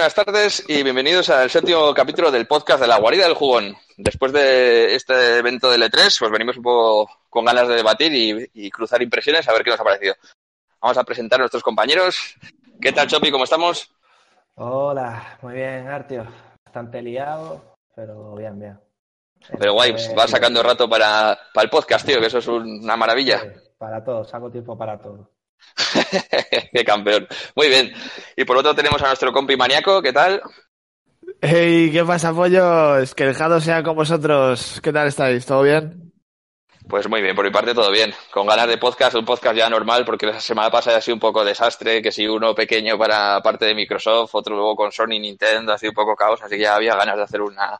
buenas tardes y bienvenidos al séptimo capítulo del podcast de la guarida del jugón. Después de este evento del E3, pues venimos un poco con ganas de debatir y, y cruzar impresiones a ver qué nos ha parecido. Vamos a presentar a nuestros compañeros. ¿Qué tal, Chopi? ¿Cómo estamos? Hola, muy bien, Artio. Bastante liado, pero bien, bien. Pero guay, Este, vas sacando rato para, para el podcast, tío, que eso es una maravilla. sí, Para todo, saco tiempo para todo. Qué campeón. Muy bien. Y por otro tenemos a nuestro compi maníaco. ¿Qué tal? Hey, ¿qué pasa, pollos? Que el Jado sea con vosotros. ¿Qué tal estáis? ¿Todo bien? Pues muy bien, por mi parte todo bien. Con ganas de podcast, un podcast ya normal, porque la semana pasada ha sido un poco desastre, que si uno pequeño para parte de Microsoft, otro luego con Sony, Nintendo, ha sido un poco caos, así que ya había ganas de hacer una,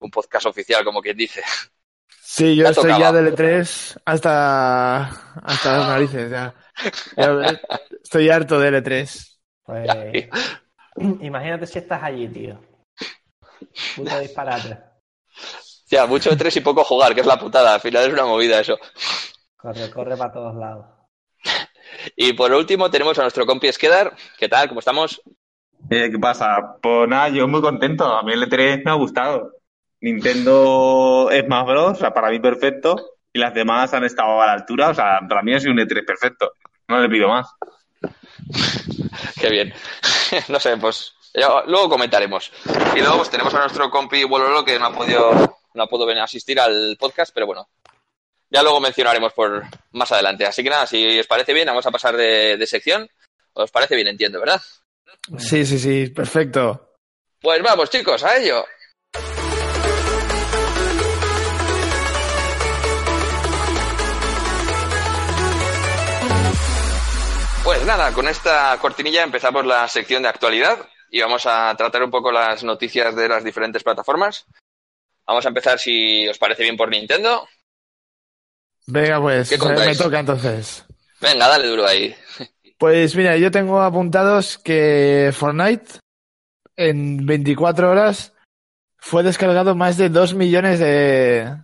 un podcast oficial, como quien dice. Sí, yo Ya estoy tocaba. ya del E3 hasta, hasta las narices. Ya. Estoy harto del E3. Pues, imagínate si estás allí, tío. Puto disparate. Ya, mucho de tres y poco jugar, que es la putada. Al final es una movida eso. Corre, corre para todos lados. Y por último tenemos a nuestro compi Esquedar. ¿Qué tal? ¿Cómo estamos? Eh, ¿Qué pasa? Pues nada, yo muy contento. A mí el E3 me ha gustado. Nintendo Smash Bros. O sea, para mí perfecto. Y las demás han estado a la altura. O sea, para mí ha sido un E3 perfecto. No le pido más. Qué bien. no sé, pues ya- luego comentaremos. Y luego pues tenemos a nuestro compi Wololo que no ha podido no ha podido venir a asistir al podcast, pero bueno, ya luego mencionaremos por más adelante. Así que nada, si os parece bien, vamos a pasar de, de sección. ¿Os parece bien? Entiendo, ¿verdad? Sí, sí, sí, perfecto. Pues vamos, chicos, a ello. Nada, con esta cortinilla empezamos la sección de actualidad y vamos a tratar un poco las noticias de las diferentes plataformas. Vamos a empezar, si os parece bien, por Nintendo. Venga, pues, ¿Qué me contáis? toca entonces. Venga, dale duro ahí. Pues mira, yo tengo apuntados que Fortnite en 24 horas fue descargado más de 2 millones de,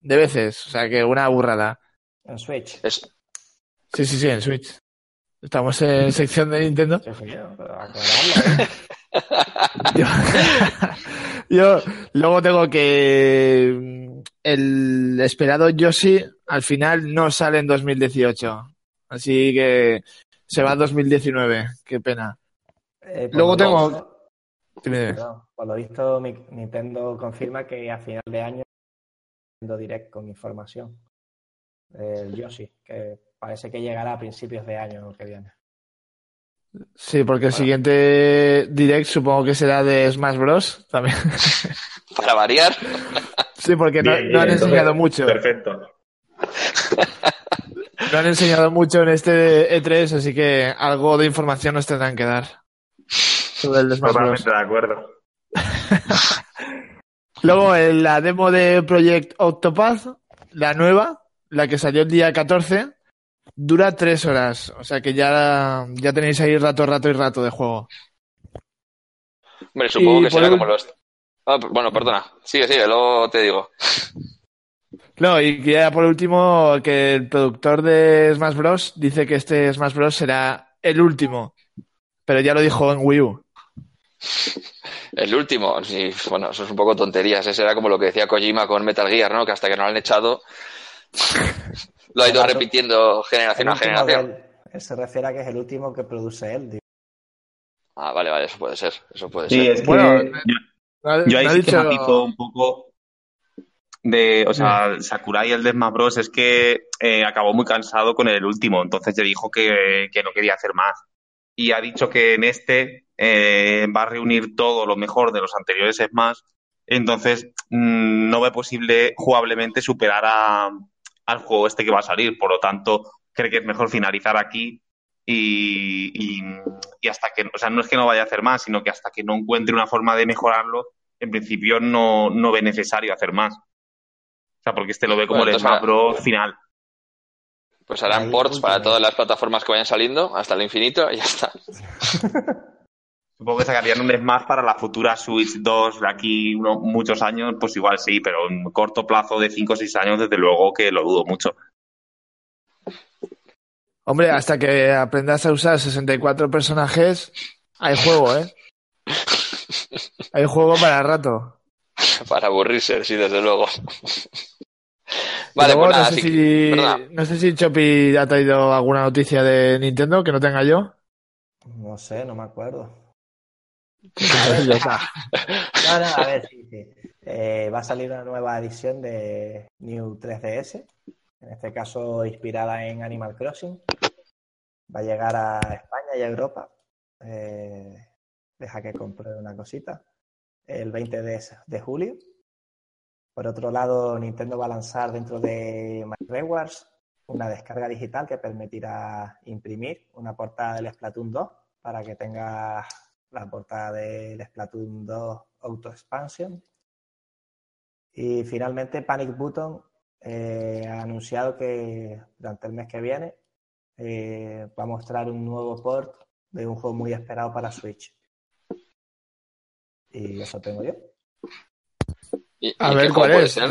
de veces. O sea que una burrada. En Switch. Es- Sí, sí, sí, en Switch. Estamos en sección de Nintendo. ¿eh? Yo, yo luego tengo que el esperado Yoshi al final no sale en 2018. Así que se va a 2019. Qué pena. Eh, por Luego tengo- visto- perdón, por lo visto, mi- Nintendo confirma que a final de año Nintendo Direct con información del Yoshi, que parece que llegará a principios de año que viene. Sí, porque el siguiente direct supongo que será de Smash Bros. También. para variar. Sí, porque no, Bien, no han enseñado entonces, mucho. Perfecto. No han enseñado mucho en este E3, así que algo de información nos tendrán que dar. Sobre el Smash Bros. Totalmente de acuerdo. Luego, en la demo de Project Octopath, la nueva, la que salió el día 14, dura tres horas. O sea que ya, ya tenéis ahí rato, rato y rato de juego. Hombre, supongo Y que será como los... Ah, bueno, perdona. Sigue, sigue, luego te digo. No, y que ya por último, que el productor de Smash Bros. dice que este Smash Bros. será el último. Pero ya lo dijo en Wii U. El último, sí, bueno, eso es un poco tonterías. Ese era como lo que decía Kojima con Metal Gear, ¿no? Que hasta que no lo han echado, lo ha ido repitiendo generación a generación. él se refiere a que es el último que produce él. digo. Ah, vale, vale, eso puede ser. Eso puede Sí, ser. es que Bueno, yo, yo ahí sí que dicho- matizo un poco de, o sea, Sakurai, el de Smash Bros, es que eh, acabó muy cansado con el último, entonces ya dijo que, que no quería hacer más. Y ha dicho que en este eh, va a reunir todo lo mejor de los anteriores Smash, entonces mm, no ve posible jugablemente superar a, al juego este que va a salir, por lo tanto cree que es mejor finalizar aquí y, y, y hasta que, o sea, no es que no vaya a hacer más, sino que hasta que no encuentre una forma de mejorarlo, en principio no, no ve necesario hacer más. O sea, porque este lo ve como Bueno, el Smash Bros. final. Pues harán ports para todas las plataformas que vayan saliendo, hasta el infinito, y ya está. Supongo que sacarían un Smash para la futura Switch 2 de aquí uno- muchos años, pues igual sí, pero en corto plazo de 5 o 6 años, desde luego que lo dudo mucho. Hombre, hasta que aprendas a usar 64 personajes, hay juego, ¿eh? Hay juego para rato. Para aburrirse, sí, desde luego. Vale, luego, pues nada, no, sé sí, si, perdona. no sé si Chopi ha traído alguna noticia de Nintendo que no tenga yo. No sé, no me acuerdo. No, no, a ver, sí, sí. Eh, va a salir una nueva edición de New 3DS, en este caso inspirada en Animal Crossing. Va a llegar a España y a Europa. Eh, deja que compre una cosita. El 20 de, julio. Por otro lado, Nintendo va a lanzar dentro de My Rewards una descarga digital que permitirá imprimir una portada del Splatoon 2 para que tenga la portada del Splatoon 2 Auto Expansion. Y finalmente Panic Button eh, ha anunciado que durante el mes que viene eh, va a mostrar un nuevo port de un juego muy esperado para Switch. Y eso tengo yo. ¿Y- A y ver cuál es. ser?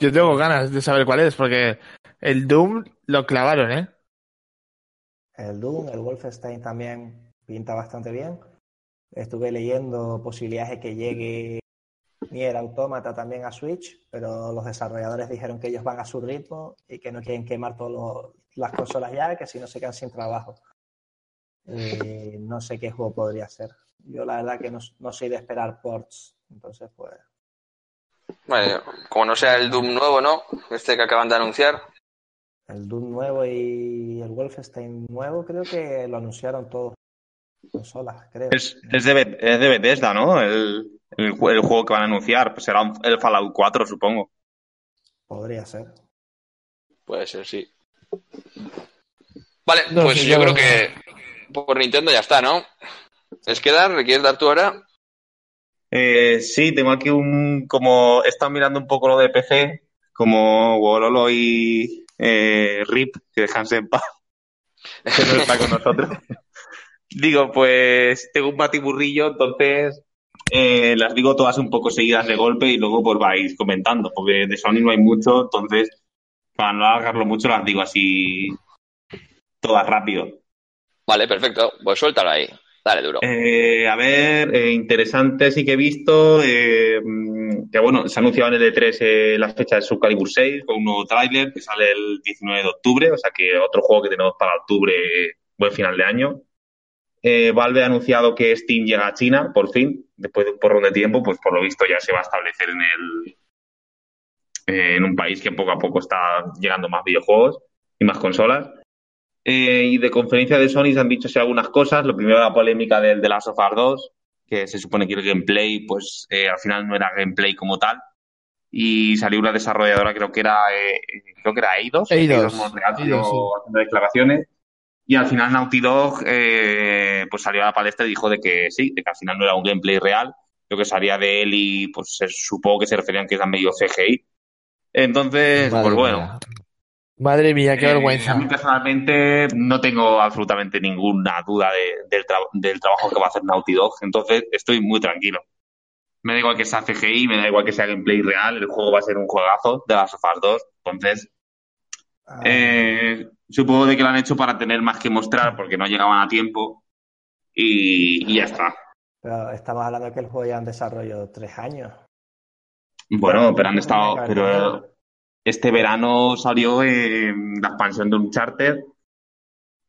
Yo tengo ganas de saber cuál es, porque el Doom lo clavaron, ¿eh? El Doom, el Wolfenstein también pinta bastante bien. Estuve leyendo posibilidades de que llegue Nier Automata también a Switch, pero los desarrolladores dijeron que ellos van a su ritmo y que no quieren quemar todas las consolas ya, que si no se quedan sin trabajo. Eh, no sé qué juego podría ser. Yo la verdad que no, no soy de esperar ports, entonces pues Vale, como no sea el Doom nuevo, ¿no? Este que acaban de anunciar. el Doom nuevo y el Wolfenstein nuevo creo que lo anunciaron todos creo. Es, es, de, es de Bethesda, ¿no? El, el, ju- el juego que van a anunciar. Pues será un- el Fallout 4, supongo. Podría ser. Puede ser, sí. Vale, No pues yo- creo que por Nintendo ya está, ¿no? ¿Es que dar? ¿Le quieres dar tú ahora? Eh, sí, tengo aquí un. Como he estado mirando un poco lo de PC, como Wololo y eh, Rip, que dejanse en paz, que no está con nosotros. Digo, pues tengo un batiburrillo, entonces eh, las digo todas un poco seguidas de golpe y luego pues vais comentando, porque de Sony no hay mucho, entonces para no alargarlo mucho las digo así todas rápido. Vale, perfecto. Pues suéltalo ahí. Dale, duro. Eh, a ver, eh, interesante sí que he visto eh, que bueno, se ha anunciado en el E3 eh, la fecha de Soul Calibur 6 con un nuevo tráiler que sale el 19 de octubre, o sea que otro juego que tenemos para octubre, buen final de año. Eh, Valve ha anunciado que Steam llega a China, por fin, después de un porrón de tiempo, pues por lo visto ya se va a establecer en el eh, en un país que poco a poco está llegando más videojuegos y más consolas. Eh, y de conferencia de Sony se han dicho sí, algunas cosas. Lo primero, la polémica del The Last of Us 2, que se supone que el gameplay, pues eh, al final no era gameplay como tal. Y salió una desarrolladora, creo que era, eh, creo que era Eidos. Eidos. Montreal, salió Eidos, sí. haciendo declaraciones. Y al final Naughty Dog, eh, pues salió a la palestra y dijo de que sí, de que al final no era un gameplay real. Lo que salía de él y pues se, supongo que se referían que era medio CGI. Entonces, Madre pues bueno, mía. Madre mía, qué Eh, vergüenza. a mí personalmente no tengo absolutamente ninguna duda de- del, tra- del trabajo que va a hacer Naughty Dog, entonces estoy muy tranquilo. Me da igual que sea CGI, me da igual que sea gameplay real, el juego va a ser un juegazo de las sofás 2, entonces Ah, eh, supongo de que lo han hecho para tener más que mostrar porque no llegaban a tiempo y, y ya está. Pero estamos hablando de que el juego ya en desarrollo tres años. Bueno, pero han estado, pero este verano salió la expansión de Uncharted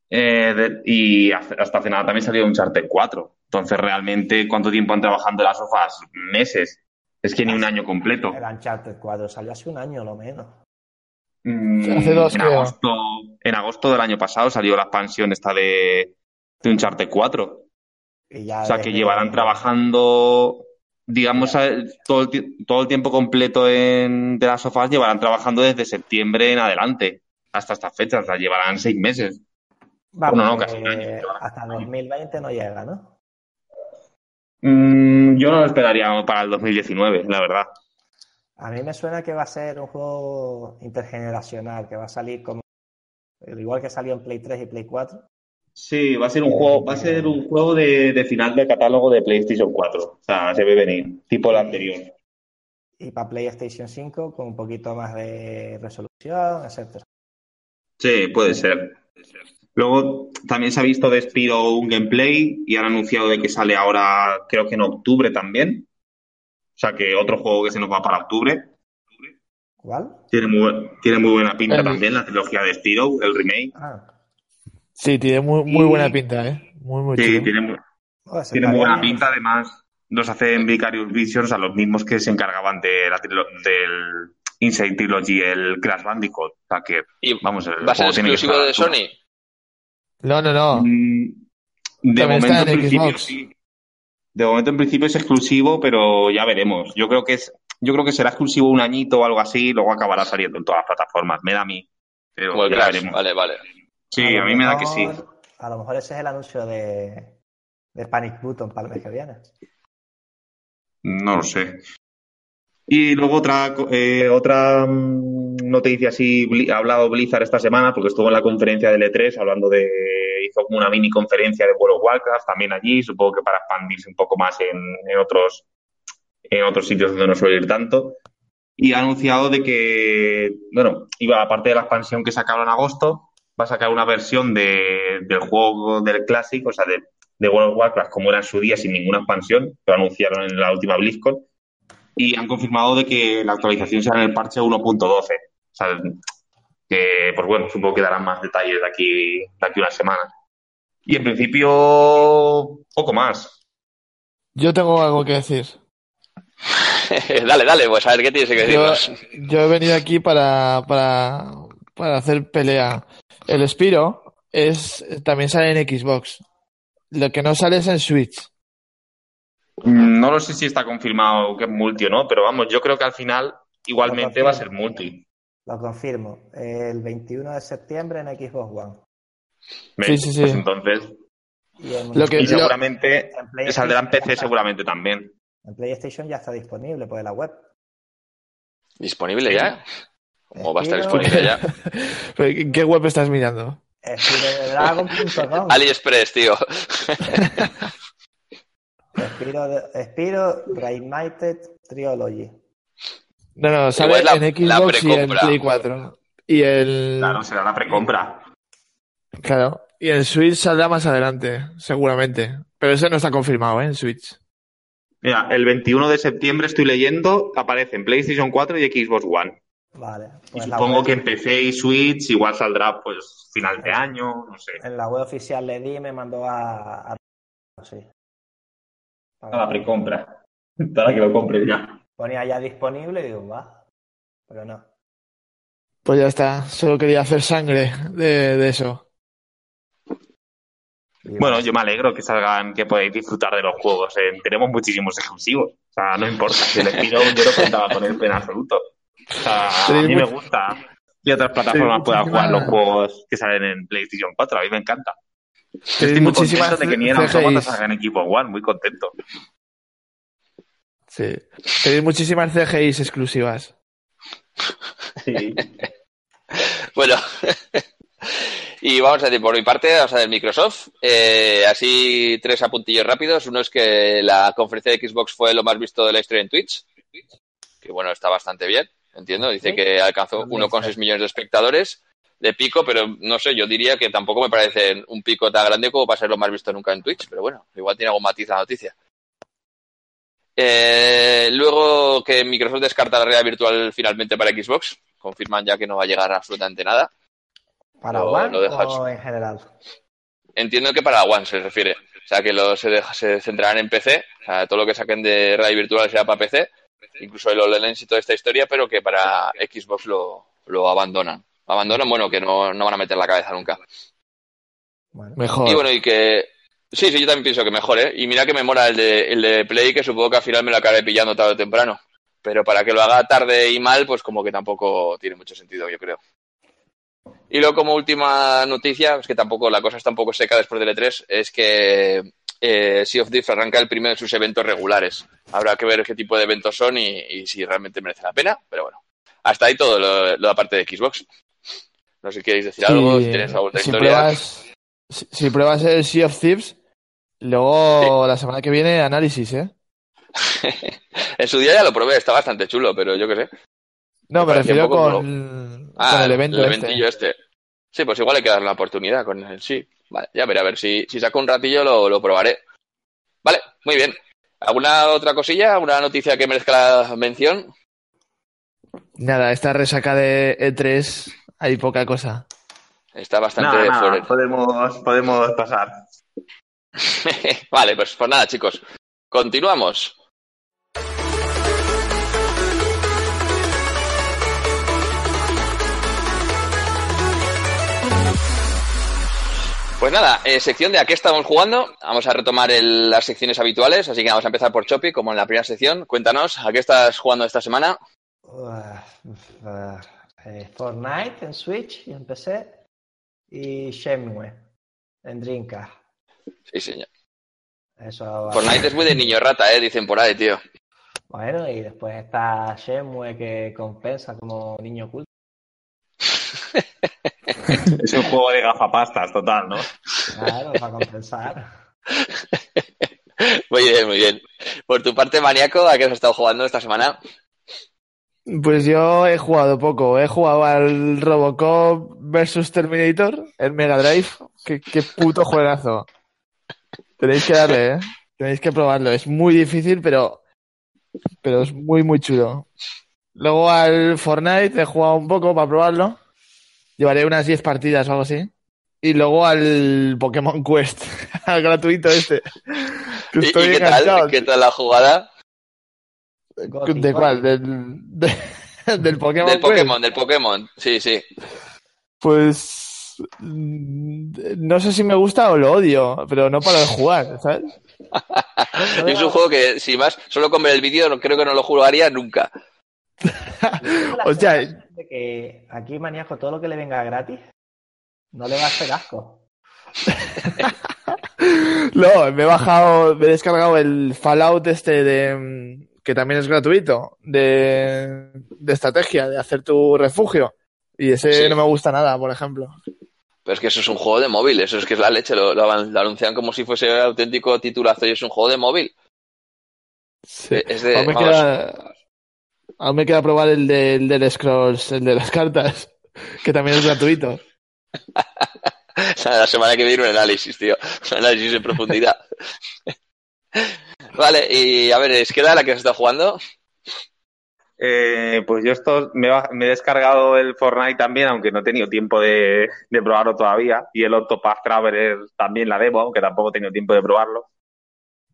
eh, de- y hasta hace nada también salió Uncharted 4. Entonces, realmente, ¿cuánto tiempo han trabajando las sofás? Meses. Es que ni un año completo. El Uncharted 4 salió hace un año lo menos. Mm, Hace dos, en agosto, en agosto del año pasado salió la expansión esta de, de Uncharted 4. Y ya O sea, que llevarán trabajando, digamos, a- todo el, todo el tiempo completo en, de las sofás, llevarán trabajando desde septiembre en adelante, hasta estas fechas, o sea, llevarán seis meses. Vamos, Bueno, no, casi un año. hasta 2020 no llega, ¿no? Mm, yo no lo esperaría para el 2019, la verdad. A mí me suena que va a ser un juego intergeneracional, que va a salir como igual que salió en Play 3 y Play 4. Sí, va a ser un juego, va a ser un juego de, de final de catálogo de PlayStation 4. O sea, se ve venir, tipo el anterior. Y para PlayStation 5 con un poquito más de resolución, etcétera. Sí, puede ser. Luego también se ha visto de Spiro un gameplay y han anunciado de que sale ahora, creo que en octubre también. O sea que otro juego que se nos va para octubre. ¿Cuál? Tiene muy, tiene muy buena pinta El- también la trilogía de Spiro, el remake. Ah, Sí, tiene muy, muy Y- buena pinta, ¿eh? Muy, muy Sí, tiene, muy- oh, tiene muy buena pinta. Además, los hacen Vicarious Visions a los mismos que se encargaban de la del Insane Trilogy, el Crash Bandicoot. O sea que, ¿Y vamos, el va a ser exclusivo de. Sony? No, no, no. Mm, De También momento, está en en principio, Xbox. sí. De momento, en principio es exclusivo, pero ya veremos. Yo creo que es, yo creo que será exclusivo un añito o algo así, y luego acabará saliendo en todas las plataformas. Me da a mí. Pero el ya veremos. Vale, vale. Sí, a mí me da que sí. A lo mejor ese es el anuncio de, de Panic Button para el mes que viene. No lo sé. Y luego otra, eh, otra mm, noticia así, ha hablado Blizzard esta semana porque estuvo en la conferencia del E3 hablando de, hizo como una mini conferencia de World of Warcraft también allí, supongo que para expandirse un poco más en, otros, en otros sitios donde no suele ir tanto. Y ha anunciado de que, bueno, iba aparte de la expansión que sacaron en agosto, va a sacar una versión de, del juego del Classic, o sea, de, de World of Warcraft como era en su día sin ninguna expansión, lo anunciaron en la última BlizzCon y han confirmado de que la actualización será en el parche 1.12. O sea, que, pues bueno, supongo que darán más detalles de aquí, de aquí a una semana. Y en principio, poco más. Yo tengo algo que decir. dale, dale, pues a ver qué tienes que Yo, decirnos. yo he venido aquí para, para, para hacer pelea. El Spiro es, también sale en Xbox. Lo que no sale es en Switch. No lo sé si está confirmado que es multi o no, pero vamos, yo creo que al final igualmente va a ser multi. Lo confirmo. El 21 de septiembre en Xbox One. Sí, sí, sí. Pues entonces, Y en, Lo que- y lo- seguramente en saldrá en PC está- seguramente también. En PlayStation ya está disponible por la web. ¿Disponible ya? ¿Cómo va a estar disponible ya? Pero, ¿en ¿Qué web estás mirando? AliExpress, tío. Spiro, Spiro Reignited Trilogy. No, no, sale la- en la Xbox y en precompra. Play 4. Y el, Claro, será la precompra. claro, y el Switch saldrá más adelante, seguramente. Pero ese no está confirmado, ¿eh? En Switch. Mira, el 21 de septiembre estoy leyendo, aparece en PlayStation 4 y Xbox One. Vale. Y Pues supongo web- que en PC y Switch igual saldrá pues final de año, no sé. En la web oficial le di y me mandó a. a- sí. A la precompra. Para que lo compres ya. Ponía ya disponible y digo, va. Pero no. Pues ya está, solo quería hacer sangre de, de eso. Bueno, yo me alegro que salgan, que podáis disfrutar de los juegos. eh. Tenemos muchísimos exclusivos. O sea, no importa. Si el Spiro yo no contaba con él en absoluto. O sea, a mí me much- gusta que otras plataformas puedan jugar los juegos que salen en PlayStation 4. A mí me encanta. Tenéis Estoy muy muchísimas contento de que ni en salgan en equipo One. Muy contento. Sí. Tenéis muchísimas CGIs exclusivas. Sí. Bueno, y vamos a decir, por mi parte, vamos a ver Microsoft. Eh, así, tres apuntillos rápidos. Uno es que la conferencia de Xbox fue lo más visto de la historia en Twitch. Que bueno, está bastante bien, entiendo. Dice Sí. que alcanzó También 1,6 está. millones de espectadores de pico, pero no sé, yo diría que tampoco me parece un pico tan grande como para ser lo más visto nunca en Twitch. Pero bueno, igual tiene algún matiz la noticia. Eh, luego que Microsoft descarta la realidad virtual finalmente para Xbox. Confirman ya que no va a llegar absolutamente nada. ¿Para One lo dejas. o en general? Entiendo que para One se refiere. O sea, que lo, se, deja- se centrarán en PC. O sea, todo lo que saquen de realidad virtual será para PC. Incluso el HoloLens y toda esta historia, pero que para Xbox lo, lo abandonan. Abandonan, bueno, que no, no van a meter la cabeza nunca. Bueno, Mejor. Y bueno, y que... Sí, sí, yo también pienso que mejor, ¿eh? Y mira que me mola el de, el de Play, que supongo que al final me lo acabaré pillando tarde o temprano. Pero para que lo haga tarde y mal, pues como que tampoco tiene mucho sentido, yo creo. Y luego como última noticia, es que tampoco la cosa está un poco seca después del E3, es que eh, Sea of Thieves arranca el primero de sus eventos regulares. Habrá que ver qué tipo de eventos son y, y si realmente merece la pena, pero bueno. Hasta ahí todo lo, lo aparte de Xbox. No sé si queréis decir algo, si tenéis alguna si historia. pruebas, si, si pruebas el Sea of Thieves, luego la semana que viene análisis, ¿eh? en su día ya lo probé, está bastante chulo, pero yo qué sé. No, Me refiero con, Ah, con el evento este. eventillo este. Sí, pues igual hay que darle una oportunidad con el sí. Vale, ya veré, a ver si, si saco un ratillo lo, lo probaré. Vale, muy bien. ¿Alguna otra cosilla? ¿Alguna noticia que merezca la mención? Nada, esta resaca de E3 hay poca cosa. Está bastante nada, fuera. podemos, podemos pasar. vale, pues, pues nada, chicos. Continuamos. Pues nada, eh, sección de a qué estamos jugando. Vamos a retomar las secciones habituales, así que vamos a empezar por Chopi, como en la primera sección. Cuéntanos, ¿a qué estás jugando esta semana? eh, Fortnite en Switch y en PC. Y Shenmue en Dreamcast. Sí, señor. Eso. Fortnite es muy de niño rata, eh, dicen por ahí, tío. Bueno, y después está Shenmue que compensa como niño oculto. Es un juego de gafapastas, total, ¿no? Claro, para compensar. Muy bien, muy bien. Por tu parte, maníaco, ¿a qué has estado jugando esta semana? Pues yo he jugado poco. He jugado al Robocop versus Terminator, el Mega Drive. Qué, qué puto juegazo. Tenéis que darle, ¿eh? Tenéis que probarlo. Es muy difícil, pero, pero es muy, muy chulo. Luego al Fortnite he jugado un poco para probarlo. Llevaré unas 10 partidas o algo así. Y luego al Pokémon Quest, al gratuito este. Que ¿Y, y estoy qué enganchado. tal? ¿Qué tal la jugada? ¿De cuál? Del, de- del Pokémon Del Quest. Pokémon, del Pokémon. Sí, sí. Pues no sé si me gusta o lo odio, pero no para de jugar, ¿sabes? Es un juego que, si más, solo con ver el vídeo, no- creo que no lo jugaría nunca. O sea, de que aquí maníaco todo lo que le venga gratis no le va a hacer asco. No, me he bajado, me he descargado el Fallout este de mm, que también es gratuito, de, de estrategia, de hacer tu refugio. Y ese Sí. no me gusta nada, por ejemplo. Pero es que eso es un juego de móvil, eso es que es la leche. Lo, lo- lo anuncian como si fuese auténtico titulazo y es un juego de móvil. Sí. Es de, aún, me queda, aún me queda probar el, de, el del Scrolls, el de las cartas, que también es gratuito. la semana que viene un análisis, tío. Un análisis en profundidad. vale, y a ver, ¿es queda la que se está jugando? Eh, pues yo esto me, va- me he descargado el Fortnite también, aunque no he tenido tiempo de, de probarlo todavía. Y el Octopath Traveler también la demo, aunque tampoco he tenido tiempo de probarlo.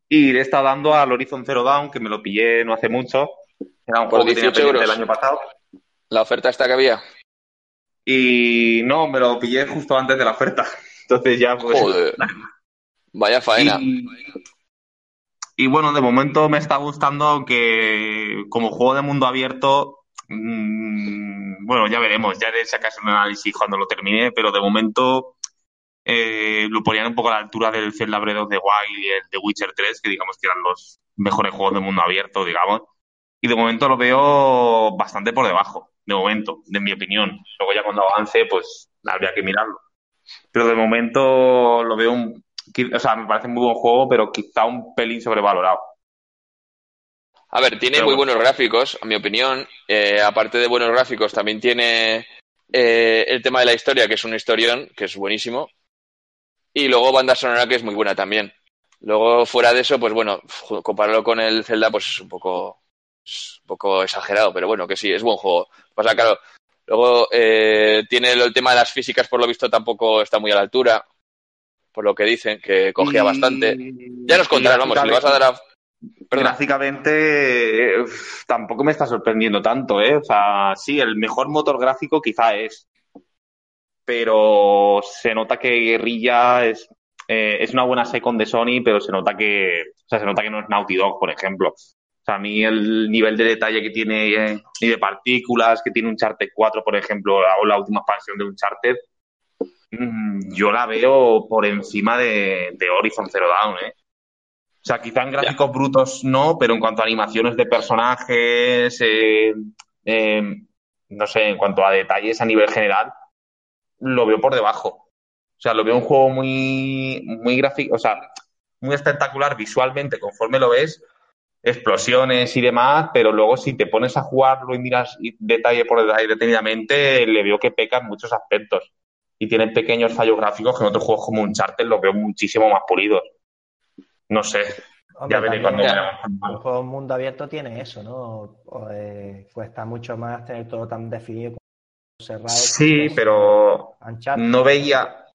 Y le he estado dando al Horizon Zero Dawn, que me lo pillé no hace mucho. Era un juego que tenía 18 pendiente el euros. año pasado. La oferta esta que había. Y no, me lo pillé justo antes de la oferta. Entonces ya pues... Joder. Vaya faena. Y, y bueno, de momento me está gustando que como juego de mundo abierto, mm, bueno, ya veremos, ya si acaso un análisis cuando lo termine, pero de momento eh, lo ponían un poco a la altura del Zelda Breath of the Wild y el The Witcher 3, que digamos que eran los mejores juegos de mundo abierto, digamos. Y de momento lo veo bastante por debajo. de momento, de mi opinión. Luego ya cuando avance, pues habría que mirarlo. Pero de momento lo veo un... O sea, me parece muy buen juego, pero quizá un pelín sobrevalorado. A ver, tiene Pero muy bueno. buenos gráficos, a mi opinión. Eh, aparte de buenos gráficos, también tiene eh, el tema de la historia, que es un historión, que es buenísimo. Y luego banda sonora, que es muy buena también. Luego, fuera de eso, pues bueno, compararlo con el Zelda, pues es un poco, es un poco exagerado, pero bueno, que sí, es buen juego. Pasa, claro, luego eh, tiene el tema de las físicas, por lo visto, tampoco está muy a la altura, por lo que dicen, que cogía Y- bastante. Ya nos contarás, vamos, si le vas a dar a... Perdona. Gráficamente eh, tampoco me está sorprendiendo tanto, ¿eh? O sea, sí, el mejor motor gráfico quizá es. Pero se nota que Guerrilla es, eh, es una buena second de Sony, pero se nota que, o sea, se nota que no es Naughty Dog, por ejemplo. O sea, a mí el nivel de detalle que tiene eh, y de partículas que tiene Uncharted 4, por ejemplo, o la última expansión de Uncharted, mm, yo la veo por encima de, de Horizon Zero Dawn, ¿eh? O sea, quizá en gráficos brutos no, pero en cuanto a animaciones de personajes, eh, eh, no sé, en cuanto a detalles a nivel general, lo veo por debajo. O sea, lo veo un juego muy, muy gráfico, o sea, muy espectacular visualmente conforme lo ves, explosiones y demás, pero luego si te pones a jugarlo y miras detalle por detalle detenidamente, le veo que peca en muchos aspectos. Y tiene pequeños fallos gráficos que en otros juegos como Uncharted los veo muchísimo más pulidos. No sé, Hombre, ya veré cuando. Un juego mundo abierto tiene eso, ¿no? O, eh, cuesta mucho más tener todo tan definido como cerrado. Sí, pero Uncharted. no veía,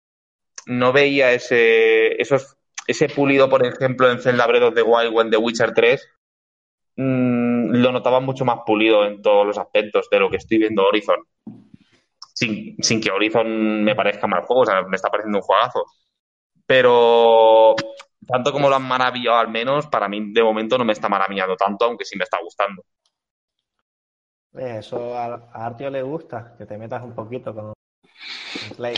no veía ese, esos, ese pulido, por ejemplo, en Zelda Breath of the Wild o en The Witcher 3. Mm, lo notaba mucho más pulido en todos los aspectos de lo que estoy viendo Horizon. Sin, sin que Horizon me parezca mal juego, o sea, me está pareciendo un juegazo. Pero tanto como lo han maravillado al menos, para mí de momento no me está maravillando tanto, aunque sí me está gustando. Eso a, a Artio le gusta, que te metas un poquito con con Play.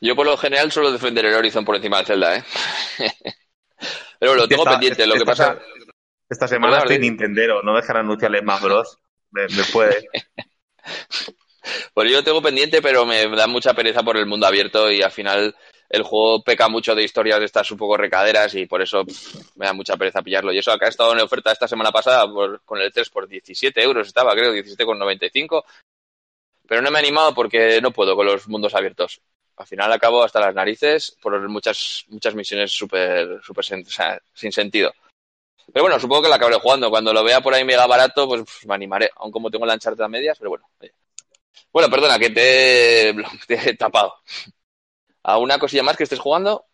Yo por lo general suelo defender el Horizon por encima del Zelda, ¿eh? Pero bueno, lo tengo Esta- pendiente. Lo que pasa... Esta semana estoy Nintendero, no dejar anunciarles más Bros. Me, me puede. Pues yo tengo pendiente, pero me da mucha pereza por el mundo abierto y al final el juego peca mucho de historias de estas un poco recaderas y por eso me da mucha pereza pillarlo. Y eso acá ha estado en oferta esta semana pasada por- con el 3 por 17 euros estaba, creo, 17,95. Pero no me he animado porque no puedo con los mundos abiertos. Al final acabo hasta las narices por muchas muchas misiones súper sea, sin sentido. Pero bueno, supongo que la acabaré jugando. Cuando lo vea por ahí mega barato, pues me animaré. Aún como tengo la Uncharted a medias, pero bueno. oye. Bueno, perdona, que te he, te he tapado. ¿Alguna cosilla más que estés jugando?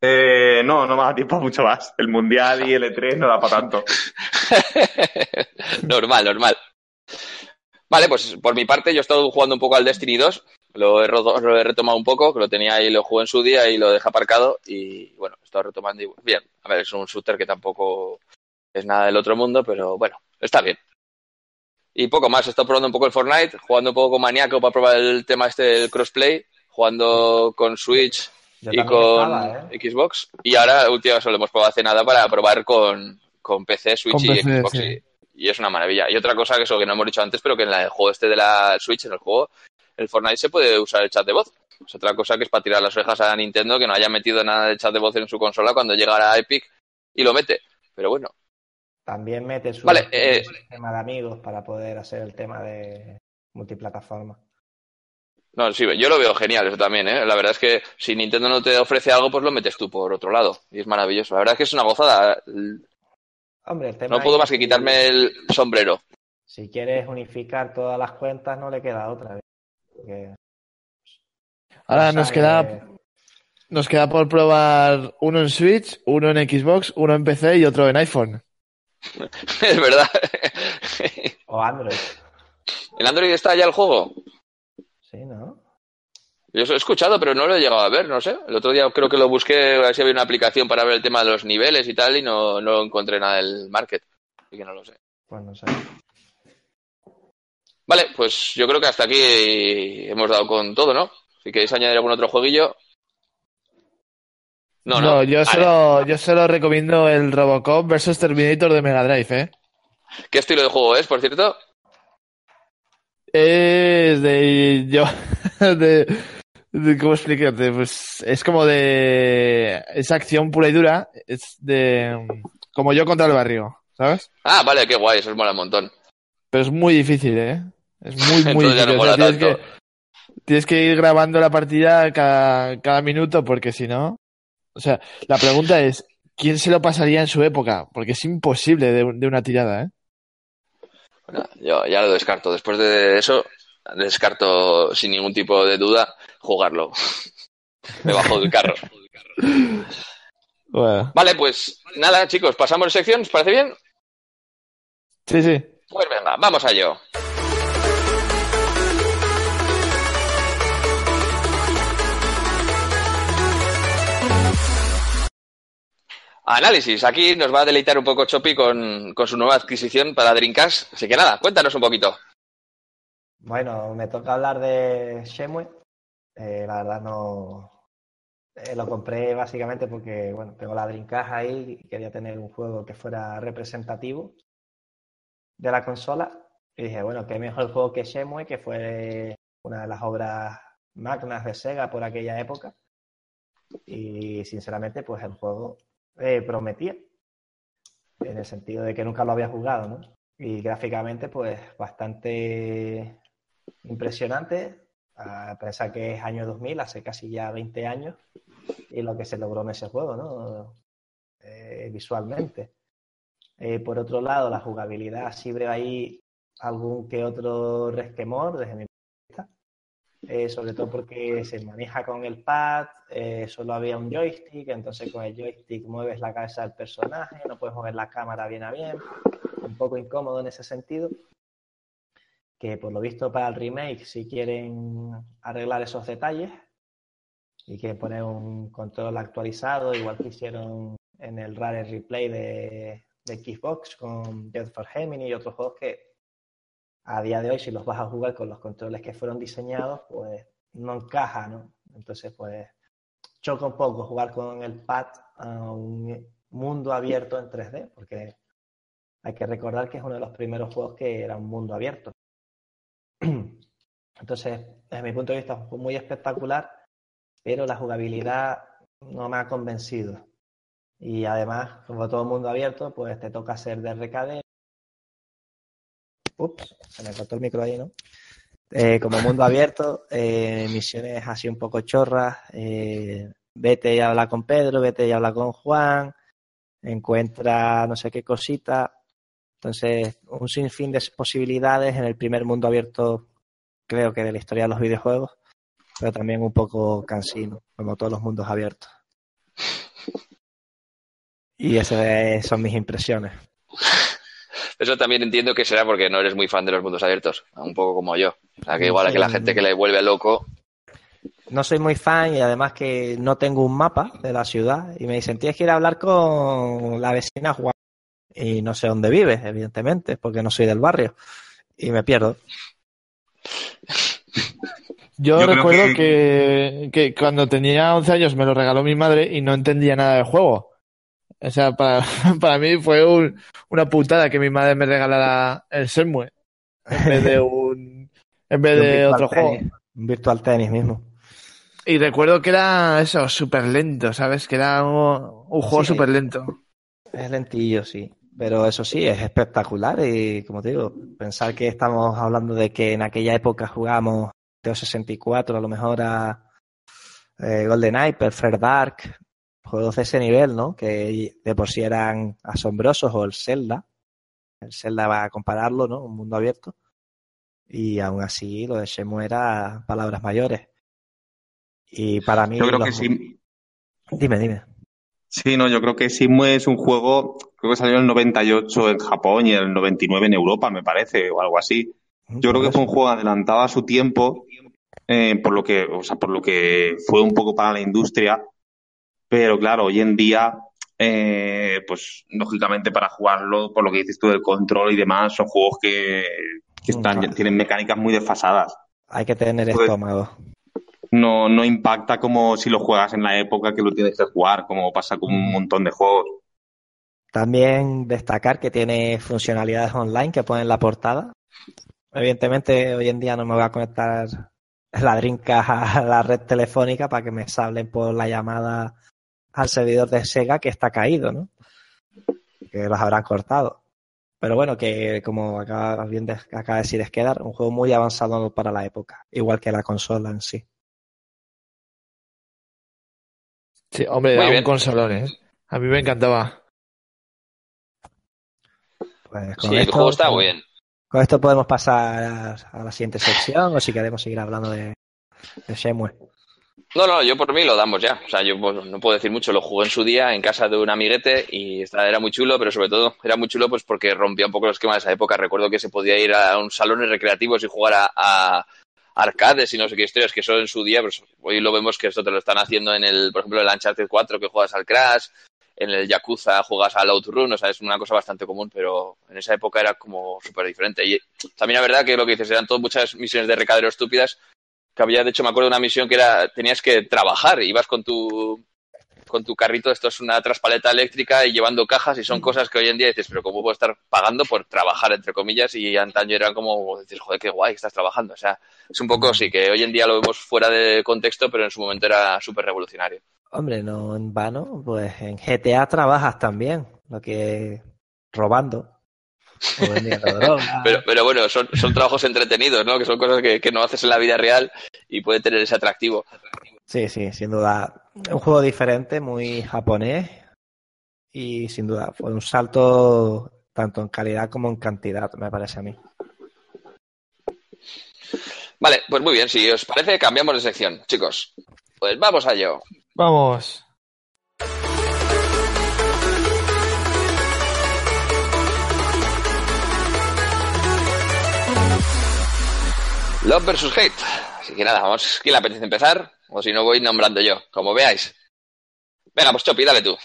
Eh, no, no me da tiempo a mucho más. El Mundial y el E3 no da para tanto. normal, normal. Vale, pues por mi parte yo he estado jugando un poco al Destiny 2. Lo he, ro- lo he retomado un poco, que lo tenía ahí, lo jugué en su día y lo dejé aparcado. Y bueno, he estado retomando y bien. A ver, es un shooter que tampoco es nada del otro mundo, pero bueno, está bien. Y poco más, he estado probando un poco el Fortnite, jugando un poco con Maniaco para probar el tema este del crossplay, jugando con Switch Yo y con estaba, ¿eh? Xbox. Y ahora, última, solo hemos probado hace nada para probar con, con PC, Switch Con y PC, Xbox. sí. Y, y es una maravilla. Y otra cosa que eso que no hemos dicho antes, pero que en la- el juego este de la Switch, en el juego, el Fortnite se puede usar el chat de voz. Es otra cosa que es para tirar las orejas a Nintendo que no haya metido nada de chat de voz en su consola cuando llegara a Epic y lo mete. Pero bueno, También mete su Vale, eh, sistema de amigos para poder hacer el tema de multiplataforma. no, sí, yo lo veo genial eso también, ¿eh? La verdad es que si Nintendo no te ofrece algo, pues lo metes tú por otro lado. Y es maravilloso. La verdad es que es una gozada. Hombre, el tema No puedo más que quitarme el sombrero. Si quieres unificar todas las cuentas, no le queda otra. Porque Ahora nos que- queda, nos queda por probar uno en Switch, uno en Xbox, uno en PC y otro en iPhone. es verdad. O Android. ¿En Android está ya el juego? Sí, ¿no? Yo he escuchado, pero no lo he llegado a ver, no sé. El otro día creo que lo busqué, a ver si había una aplicación para ver el tema de los niveles y tal, y no, no encontré nada del market. Así que no lo sé. Pues no sé. Vale, pues yo creo que hasta aquí hemos dado con todo, ¿no? Si queréis añadir algún otro jueguillo. No, no. yo, Vale. solo, yo solo recomiendo el Robocop versus Terminator de Mega Drive, ¿eh? ¿Qué estilo de juego es, por cierto? Es de. Yo. De, de- ¿Cómo explicarte? Pues es como de. Es acción pura y dura. Es de. Como yo contra el barrio, ¿sabes? Ah, vale, qué guay, eso es mola un montón. Pero es muy difícil, ¿eh? Es muy, muy difícil. no O sea, mola tienes, que, tienes que ir grabando la partida cada, cada minuto porque si no. O sea, la pregunta es: ¿quién se lo pasaría en su época? Porque es imposible de, de una tirada, ¿eh? Bueno, yo ya lo descarto. Después de eso, descarto sin ningún tipo de duda jugarlo. Me bajo del carro. Bueno, Vale, pues nada, chicos, pasamos de sección, ¿os parece bien? sí, sí. Pues venga, vamos a ello. Análisis. Aquí nos va a deleitar un poco Chopi con, con su nueva adquisición para Dreamcast. Así que nada, cuéntanos un poquito. Bueno, me toca hablar de Shenmue. Eh, la verdad no... eh, lo compré básicamente porque, bueno, tengo la Dreamcast ahí y quería tener un juego que fuera representativo de la consola. Y dije, bueno, qué mejor juego que Shenmue, que fue una de las obras magnas de Sega por aquella época. Y sinceramente, pues el juego eh, prometía, en el sentido de que nunca lo había jugado, ¿no? Y gráficamente, pues bastante impresionante. A pensar que es año 2000, hace casi ya 20 años, y lo que se logró en ese juego, ¿no? Eh, visualmente. Eh, por otro lado, la jugabilidad sí breva ahí algún que otro resquemor desde mi. Eh, sobre todo porque se maneja con el pad, eh, solo había un joystick, entonces con el joystick mueves la cabeza del personaje, no puedes mover la cámara bien a bien, un poco incómodo en ese sentido. Que por lo visto para el remake, si quieren arreglar esos detalles y quieren poner un control actualizado, igual que hicieron en el Rare Replay de, de Xbox con Death for Gemini y otros juegos que a día de hoy, si los vas a jugar con los controles que fueron diseñados, pues no encaja, ¿no? Entonces, pues choca un poco jugar con el pad a un mundo abierto en 3D, porque hay que recordar que es uno de los primeros juegos que era un mundo abierto. Entonces, desde mi punto de vista, fue muy espectacular, pero la jugabilidad no me ha convencido. Y además, como todo mundo abierto, pues te toca hacer de RKD. Ups, se me cortó el micro ahí, ¿no? Eh, como mundo abierto, eh, misiones así un poco chorras. eh, vete y habla con Pedro, vete y habla con Juan, encuentra no sé qué cosita. Entonces, un sinfín de posibilidades en el primer mundo abierto, creo que de la historia de los videojuegos, pero también un poco cansino, como todos los mundos abiertos. Y esas son mis impresiones. Eso también entiendo que será porque no eres muy fan de los mundos abiertos, un poco como yo. O sea, que No igual sé, que la gente que le vuelve loco. No soy muy fan y además que no tengo un mapa de la ciudad y me dicen, tienes que ir a hablar con la vecina Juan. Y no sé dónde vive, evidentemente, porque no soy del barrio. Y me pierdo. Yo, recuerdo que- que... Que, cuando tenía 11 años me lo regaló mi madre y no entendía nada del juego. O sea, para, para mí fue un- una putada que mi madre me regalara el Shenmue en vez de un en vez de otro juego. Un virtual tenis mismo. Y recuerdo que era eso, súper lento, ¿sabes? Que era un, un juego Sí. súper lento. Es lentillo, sí. Pero eso sí, es espectacular y, como te digo, pensar que estamos hablando de que en aquella época jugábamos Teo 64, a lo mejor a eh, GoldenEye, Perfect Dark, juegos de ese nivel, ¿no? Que de por sí eran asombrosos, o el Zelda. El Zelda va a compararlo, ¿no? Un mundo abierto. Y aún así, lo de Shenmue era palabras mayores. Y para mí... Yo creo los- que sí. Dime, dime. Sí, no, yo creo que Shenmue es un juego, creo que salió en el 98 en Japón y en el 99 en Europa, me parece, o algo así. Yo creo que fue un juego adelantado a su tiempo, eh, por lo que, o sea, por lo que fue un poco para la industria, pero claro, hoy en día, eh, pues lógicamente para jugarlo, por lo que dices tú del control y demás, son juegos que, que están, Claro. tienen mecánicas muy desfasadas. Hay que tener Pues- estómago. No, no impacta como si lo juegas en la época que lo tienes que jugar, como pasa con un montón de juegos. También destacar que tiene funcionalidades online que ponen en la portada. Evidentemente, hoy en día no me voy a conectar la Dreamcast a la red telefónica para que me salen por la llamada al servidor de Sega que está caído, ¿no? Que los habrán cortado. Pero bueno, que como acaba, bien de, acaba de decir Esquedar, un juego muy avanzado para la época, igual que la consola en sí. Sí, hombre, Muy bien. un consolón, ¿eh? A mí me encantaba. Pues con Sí, el esto- juego está muy bien. Con esto podemos pasar a la siguiente sección o si queremos seguir hablando de, de. No, no, yo por mí lo damos ya. O sea, yo pues, no puedo decir mucho. Lo jugué en su día en casa de un amiguete y era muy chulo, pero sobre todo era muy chulo pues porque rompía un poco los esquemas de esa época. Recuerdo que se podía ir a un salones recreativos y jugar a, a arcades y no sé qué historias, que eso en su día, pues hoy lo vemos que esto te lo están haciendo en el, por ejemplo, el Uncharted 4 que juegas al Crash, en el Yakuza juegas al Outrun, o sea, es una cosa bastante común, pero en esa época era como súper diferente. Y también la verdad que lo que dices eran todas muchas misiones de recadero estúpidas que había, de hecho, me acuerdo de una misión que era, tenías que trabajar, ibas con tu, con tu carrito, esto es una traspaleta eléctrica y llevando cajas y son cosas que hoy en día dices, pero ¿cómo puedo estar pagando por trabajar, entre comillas? Y antaño eran como, decir, joder, qué guay estás trabajando. O sea, es un poco, sí, que hoy en día lo vemos fuera de contexto, pero en su momento era súper revolucionario. Hombre, no en vano, pues en GTA trabajas también, lo que robando o vendiendo droga. Pero, pero bueno, son, son trabajos entretenidos, ¿no? Que son cosas que, que no haces en la vida real y puede tener ese atractivo. Sí, sí, sin duda. Un juego diferente, muy japonés y sin duda fue un salto tanto en calidad como en cantidad, me parece a mí. Vale, pues muy bien, si os parece, cambiamos de sección, chicos. Pues vamos a ello. Vamos. Love versus Hate. Así que nada, vamos. ¿Quién le apetece empezar? O si no, voy nombrando yo, como veáis. Venga, pues Chopi, dale tú.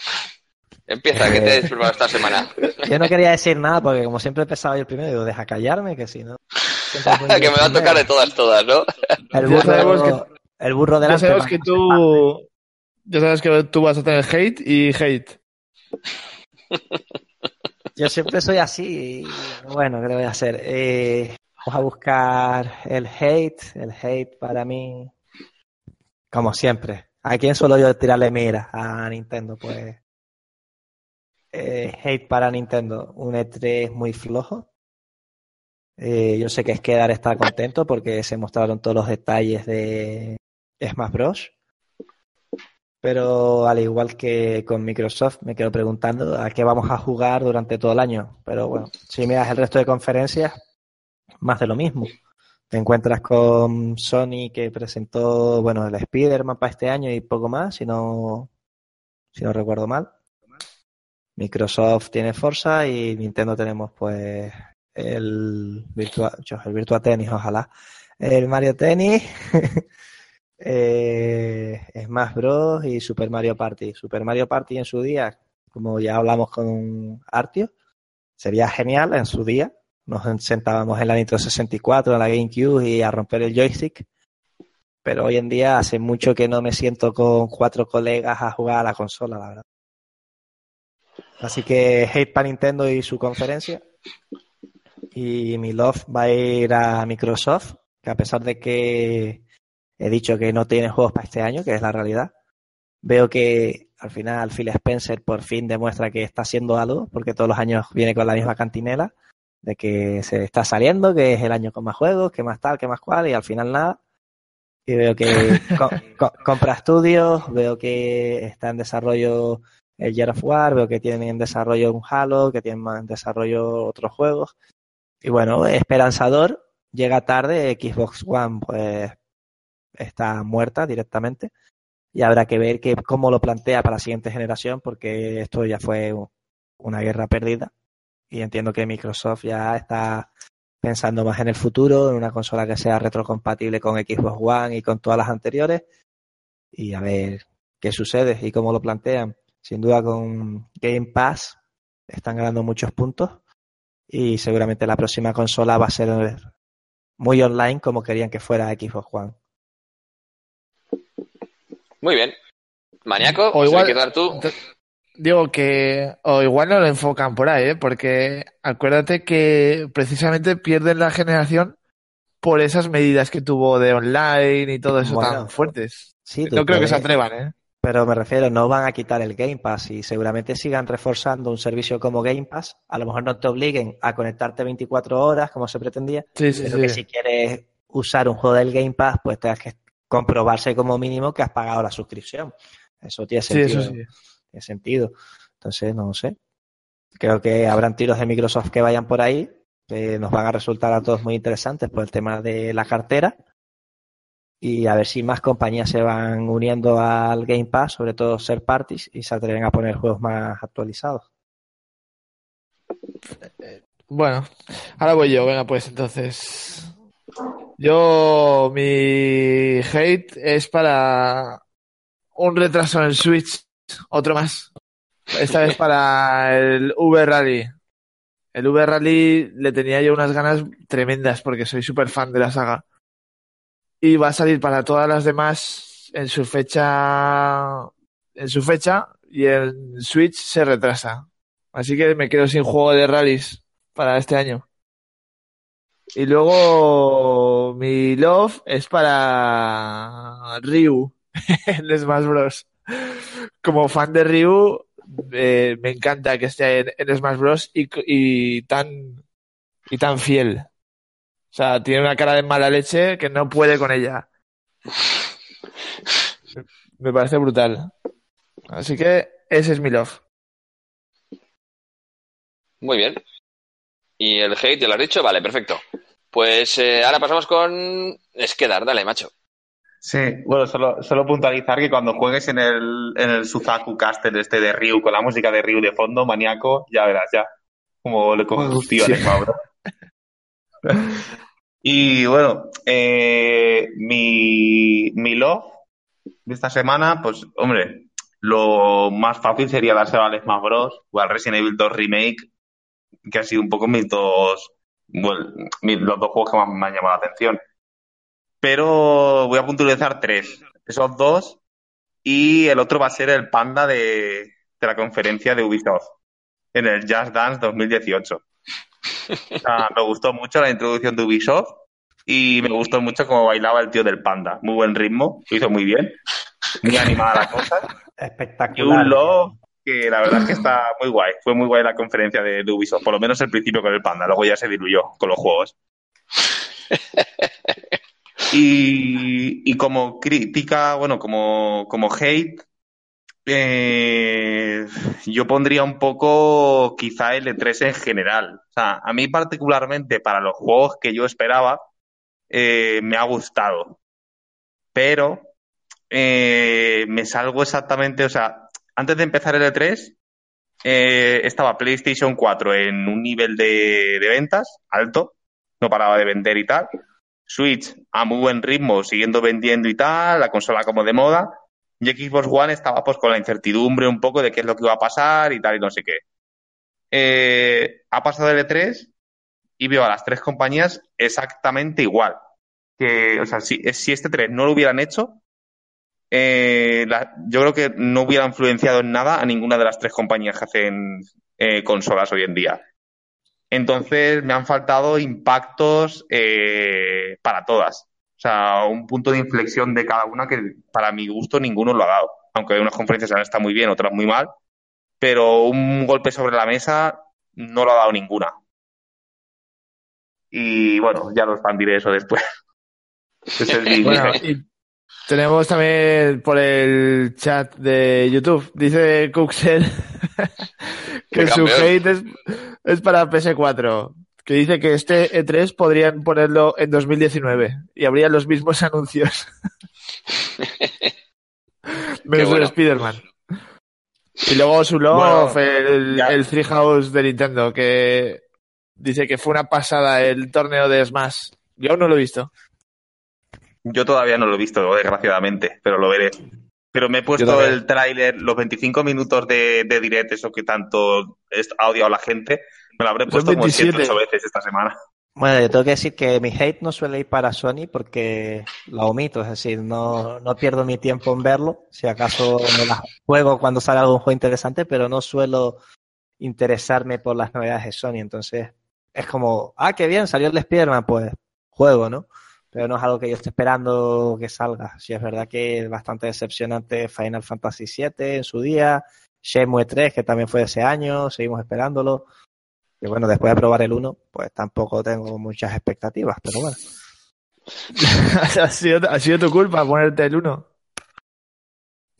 Empieza, ¿qué te has preparado esta semana? Yo no quería decir nada porque como siempre he empezado yo el primero, digo, deja callarme, que si no... que me va a tocar de todas, todas, ¿no? El sabemos burro, el burro Ya va que tú. Ya sabes que tú vas a tener hate y hate. Yo siempre soy así. y, bueno, ¿qué le voy a hacer? Eh, vamos a buscar el hate. El hate para mí, como siempre. ¿A quién suelo yo tirarle mira? A Nintendo, pues. Eh, hate para Nintendo. Un E3 muy flojo. Eh, yo sé que Skedar está contento porque se mostraron todos los detalles de Smash Bros. Pero al igual que con Microsoft, me quedo preguntando a qué vamos a jugar durante todo el año. Pero bueno, si miras el resto de conferencias, más de lo mismo. Te encuentras con Sony que presentó, bueno, el Spider-Man para este año y poco más, si no, si no recuerdo mal. Microsoft tiene Forza y Nintendo tenemos pues el Virtua, el Virtua Tennis, ojalá. El Mario Tennis, eh, Smash Bros. y Super Mario Party. Super Mario Party en su día, como ya hablamos con Artio, sería genial en su día. Nos sentábamos en la Nintendo 64, en la GameCube y a romper el joystick. Pero hoy en día hace mucho que no me siento con cuatro colegas a jugar a la consola, la verdad. Así que hate para Nintendo y su conferencia. Y mi love va a ir a Microsoft, que a pesar de que he dicho que no tiene juegos para este año, que es la realidad, veo que al final Phil Spencer por fin demuestra que está haciendo algo, porque todos los años viene con la misma cantinela, de que se está saliendo, que es el año con más juegos, que más tal, que más cual, y al final nada. Y veo que co- co- compra estudios, veo que está en desarrollo el Gear of War, veo que tienen en desarrollo un Halo, que tienen en desarrollo otros juegos. Y bueno, esperanzador, llega tarde, Xbox One pues está muerta directamente y habrá que ver que, cómo lo plantea para la siguiente generación porque esto ya fue una guerra perdida y entiendo que Microsoft ya está pensando más en el futuro, en una consola que sea retrocompatible con Xbox One y con todas las anteriores y a ver qué sucede y cómo lo plantean. Sin duda con Game Pass están ganando muchos puntos y seguramente la próxima consola va a ser muy online como querían que fuera Xbox One. Muy bien. Maníaco, O ¿se igual- quieres dar tú? Digo que, o igual no lo enfocan por ahí, ¿eh? porque acuérdate que precisamente pierden la generación por esas medidas que tuvo de online y todo eso Bueno, tan fuertes. Sí, No creo que se atrevan, ¿eh? Pero me refiero, no van a quitar el Game Pass y seguramente sigan reforzando un servicio como Game Pass. A lo mejor no te obliguen a conectarte 24 horas como se pretendía, Sí, sí, pero sí. que si quieres usar un juego del Game Pass, pues tengas que comprobarse como mínimo que has pagado la suscripción. Eso tiene sentido. eso tiene sentido. Entonces, no sé. Creo que habrán tiros de Microsoft que vayan por ahí, nos van a resultar a todos muy interesantes por el tema de la cartera. Y a ver si más compañías se van uniendo al Game Pass, sobre todo ser parties, y se atreven a poner juegos más actualizados. Bueno, ahora voy yo, venga, pues entonces. Yo, mi hate es para un retraso en Switch, otro más. Esta vez para el V Rally. El V Rally le tenía yo unas ganas tremendas porque soy súper fan de la saga. Y va a salir para todas las demás en su fecha, en su fecha y en Switch se retrasa. Así que me quedo sin juego de rallies para este año. Y luego mi love es para Ryu en Smash Bros. Como fan de Ryu, eh, me encanta que esté en, Smash Bros. Y, tan y tan fiel. O sea, tiene una cara de mala leche que no puede con ella. Me parece brutal. Así que ese es mi love. Muy bien. Y el hate, ya lo has dicho, vale, perfecto. Pues eh, ahora pasamos con Skedar, dale, macho. Sí, bueno, solo, solo puntualizar que cuando juegues en el, en el Suzaku Caster este de Ryu, con la música de Ryu de fondo, maníaco, ya verás, ya. Como le coges gustillo al Smash Bros. Y bueno, eh, mi, mi love de esta semana, pues, hombre, lo más fácil sería dárselo al Smash Bros. o al Resident Evil 2 Remake, que han sido un poco mis dos, bueno, mis- los dos juegos que más me han llamado la atención. Pero voy a puntualizar tres. Esos dos. Y el otro va a ser el panda de, de la conferencia de Ubisoft en el Just Dance 2018. O sea, me gustó mucho la introducción de Ubisoft y me gustó mucho cómo bailaba el tío del panda. Muy buen ritmo, lo hizo muy bien. Muy animada la cosa. Y Espectacular. un love que la verdad es que está muy guay. Fue muy guay la conferencia de, de Ubisoft, por lo menos el principio con el panda. Luego ya se diluyó con los juegos. Y, y como crítica, bueno, como, como hate, eh, yo pondría un poco quizá el E3 en general. O sea, a mí particularmente para los juegos que yo esperaba, eh, me ha gustado. Pero eh, me salgo exactamente, o sea, antes de empezar el E3, eh, estaba PlayStation 4 en un nivel de, de ventas alto, no paraba de vender y tal. Switch a muy buen ritmo, siguiendo vendiendo y tal, la consola como de moda. Y Xbox One estaba pues con la incertidumbre un poco de qué es lo que iba a pasar y tal y no sé qué. Eh, ha pasado el E3 y veo a las tres compañías exactamente igual. Que, o sea, si, si este 3 no lo hubieran hecho, eh, yo creo que no hubiera influenciado en nada a ninguna de las tres compañías que hacen eh, consolas hoy en día. Entonces me han faltado impactos eh, para todas. O sea, un punto de inflexión de cada una que para mi gusto ninguno lo ha dado. Aunque unas conferencias han estado muy bien, otras muy mal. Pero un golpe sobre la mesa no lo ha dado ninguna. Y bueno, ya los expandiré eso después. Ese es mi- Bueno, y tenemos también por el chat de YouTube, dice Cuxel que su hate es, es para PS4, que dice que este E3 podrían ponerlo en 2019 y habría los mismos anuncios. Menos bueno. Spider-Man. Y luego su love, Bueno, el, el Three House de Nintendo, que dice que fue una pasada el torneo de Smash. Yo aún no lo he visto. Yo todavía no lo he visto, desgraciadamente, pero lo veré. Pero me he puesto el tráiler, los 25 minutos de, de direct, eso que tanto es- ha odiado la gente, me lo habré puesto como 7 27. ocho veces esta semana. Bueno, yo tengo que decir que mi hate no suele ir para Sony porque lo omito, es decir, no, no pierdo mi tiempo en verlo. Si acaso me la juego cuando sale algún juego interesante, pero no suelo interesarme por las novedades de Sony. Entonces, es como, ah, qué bien, salió el Spider-Man, pues juego, ¿no? Pero no es algo que yo esté esperando que salga. Si es verdad que es bastante decepcionante Final Fantasy VII en su día, Shenmue 3, que también fue ese año, seguimos esperándolo. Y bueno, después de probar el 1, pues tampoco tengo muchas expectativas, pero bueno. ha, sido, ha sido tu culpa ponerte el 1.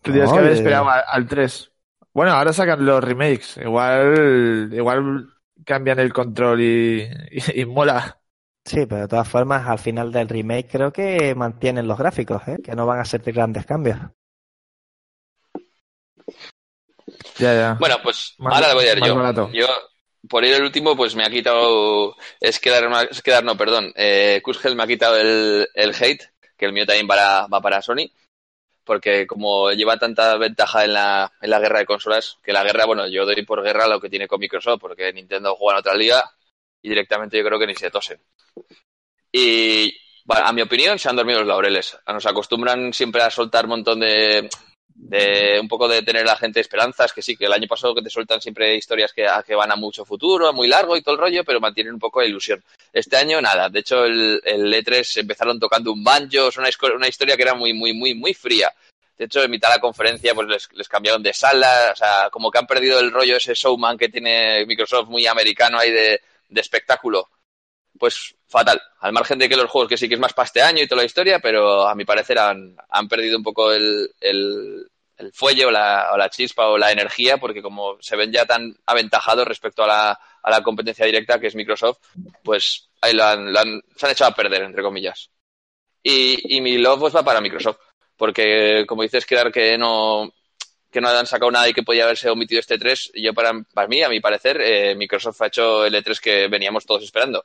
Tendrías No, que haber esperado al 3. Bueno, ahora sacan los remakes. Igual, igual cambian el control y, y, y mola. Sí, pero de todas formas, al final del remake creo que mantienen los gráficos, ¿eh? que no van a ser de grandes cambios. Ya, ya. Bueno, pues Más- ahora le voy a dar más yo. barato. Yo, por ir el último, pues me ha quitado. Es quedar, es quedar no, perdón. Eh, Kushel me ha quitado el, el hate, que el mío también para, va para Sony. Porque como lleva tanta ventaja en la, en la guerra de consolas, que la guerra, bueno, yo doy por guerra lo que tiene con Microsoft, porque Nintendo juega en otra liga y directamente yo creo que ni se tosen. Y a mi opinión se han dormido los laureles. Nos acostumbran siempre a soltar un montón de, un poco de tener la gente esperanzas, que sí, que el año pasado que te sueltan siempre historias que, van a mucho futuro, a muy largo y todo el rollo, pero mantienen un poco de ilusión. Este año nada, de hecho el, el E3 empezaron tocando un banjo, una, historia que era muy, muy, muy, muy fría. De hecho, en mitad de la conferencia pues les, cambiaron de sala, o sea, como que han perdido el rollo ese showman que tiene Microsoft muy americano ahí de espectáculo. Pues fatal, al margen de que los juegos que sí que es más para este año y toda la historia, pero a mi parecer han, han perdido un poco el, el, el fuelle o la, o la chispa o la energía, porque como se ven ya tan aventajados respecto a la, a la competencia directa que es Microsoft, pues ahí lo han, lo han- se han echado a perder, entre comillas. Y, y mi love pues, va para Microsoft, porque como dices, quedar que no que no han sacado nada y que podía haberse omitido este 3, yo para, para mí, a mi parecer, eh, Microsoft ha hecho el E3 que veníamos todos esperando.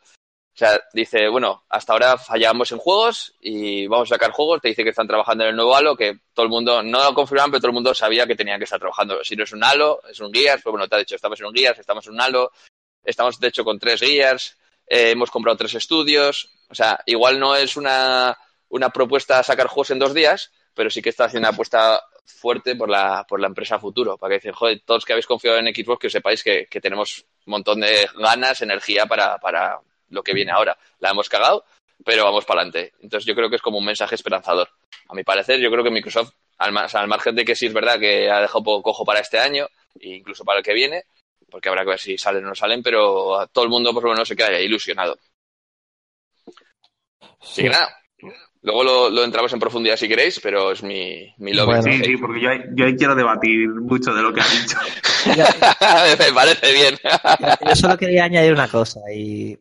O sea, dice, bueno, hasta ahora fallábamos en juegos y vamos a sacar juegos. Te dice que están trabajando en el nuevo Halo, que todo el mundo, no lo confirmaban, pero todo el mundo sabía que tenían que estar trabajando. Si no es un Halo, es un Gears, pues bueno, te ha dicho, estamos en un Gears, estamos en un Halo, estamos de hecho con tres Gears, eh, hemos comprado tres estudios. O sea, igual no es una, una propuesta sacar juegos en dos días, pero sí que está haciendo una apuesta fuerte por la, por la empresa futuro, para que decir, joder, todos que habéis confiado en Xbox, que sepáis que, que tenemos un montón de ganas, energía para, para lo que viene ahora. La hemos cagado, pero vamos para adelante. Entonces yo creo que es como un mensaje esperanzador. A mi parecer, yo creo que Microsoft, al, o sea, al margen de que sí es verdad que ha dejado poco cojo para este año, e incluso para el que viene, porque habrá que ver si salen o no salen, pero a todo el mundo por lo menos se queda ilusionado. Así que nada, luego lo, lo entramos en profundidad si queréis, pero es mi, mi lobby. Bueno. Sí, sí, porque yo, ahí- yo ahí quiero debatir mucho de lo que ha dicho. Me parece bien. Yo solo quería añadir una cosa y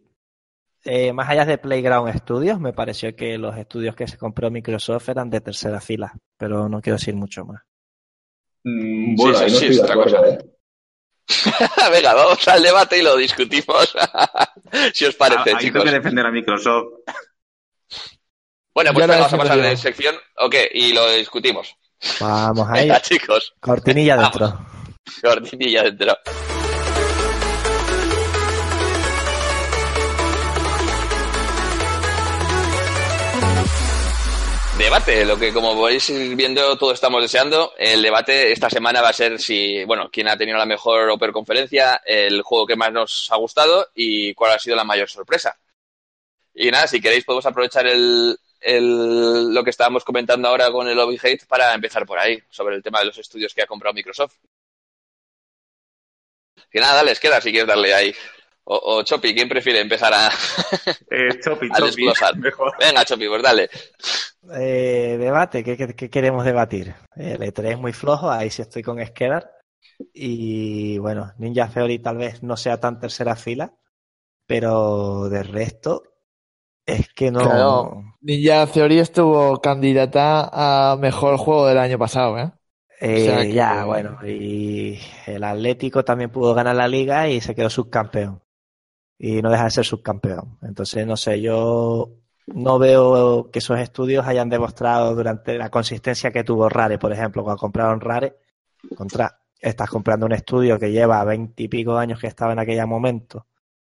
eh, más allá de Playground Studios, me pareció que los estudios que se compró Microsoft eran de tercera fila, pero no quiero decir mucho más. Mm, Sí, Bueno, sí, ahí no sí, estoy es otra cosa. ¿eh? Venga, vamos al debate y lo discutimos. si os parece, Ah, Ahí chicos. tengo que defender a Microsoft. Bueno, pues vamos a pasar de sección. Ok, y lo discutimos. Vamos ahí, Venga, chicos. cortinilla dentro. Cortinilla dentro. Debate, lo que como podéis ir viendo todos estamos deseando. El debate esta semana va a ser si, bueno, quién ha tenido la mejor Open conferencia, el juego que más nos ha gustado y cuál ha sido la mayor sorpresa. Y nada, si queréis podemos aprovechar el, el- lo que estábamos comentando ahora con el Lobby Hate para empezar por ahí, sobre el tema de los estudios que ha comprado Microsoft. Que nada, les queda si quieres darle ahí. O, o Chopi, ¿quién prefiere empezar a...? Eh, Chopi, A Chopi. desglosar. Mejor. Venga, Chopi, pues dale. Eh, debate, ¿qué, qué- qué queremos debatir? El E3 es muy flojo, ahí sí estoy con Skedar. Y bueno, Ninja Theory tal vez no sea tan tercera fila, pero de resto es que no. Claro. Ninja Theory estuvo candidata a mejor juego del año pasado, ¿eh? Eh, o sea que- Ya, bueno, y el Atlético también pudo ganar la liga y se quedó subcampeón. Y no deja de ser subcampeón. Entonces, no sé, yo no veo que esos estudios hayan demostrado durante la consistencia que tuvo Rare, por ejemplo, cuando compraron Rare, contra, estás comprando un estudio que lleva veintipico años que estaba en aquel momento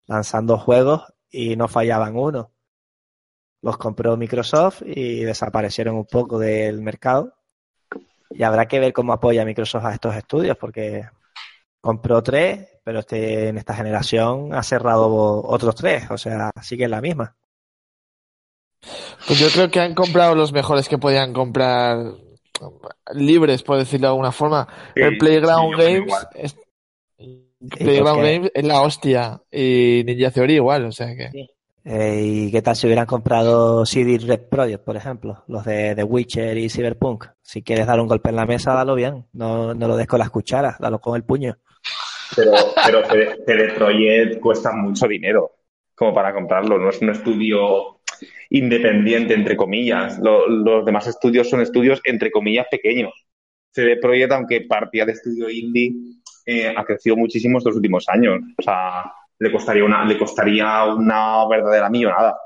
lanzando juegos y no fallaban uno. Los compró Microsoft y desaparecieron un poco del mercado. Y habrá que ver cómo apoya Microsoft a estos estudios, porque compró tres, pero este, en esta generación ha cerrado otros tres, o sea, sigue en la misma. Pues yo creo que han comprado los mejores que podían comprar libres, por decirlo de alguna forma. Sí, el Playground sí, Games es, Playground Games es la hostia y Ninja Theory igual, o sea que Eh, ¿Y qué tal si hubieran comprado CD Red Project, por ejemplo? Los de The Witcher y Cyberpunk. Si quieres dar un golpe en la mesa, dalo bien. No, no lo des con las cucharas, dalo con el puño. Pero, pero CD cuesta mucho dinero como para comprarlo. No es un estudio independiente, entre comillas. Lo- los demás estudios son estudios, entre comillas, pequeños. CD Projekt, aunque partía de estudio indie, eh, ha crecido muchísimo estos últimos años. O sea, le costaría una, le costaría una verdadera millonada.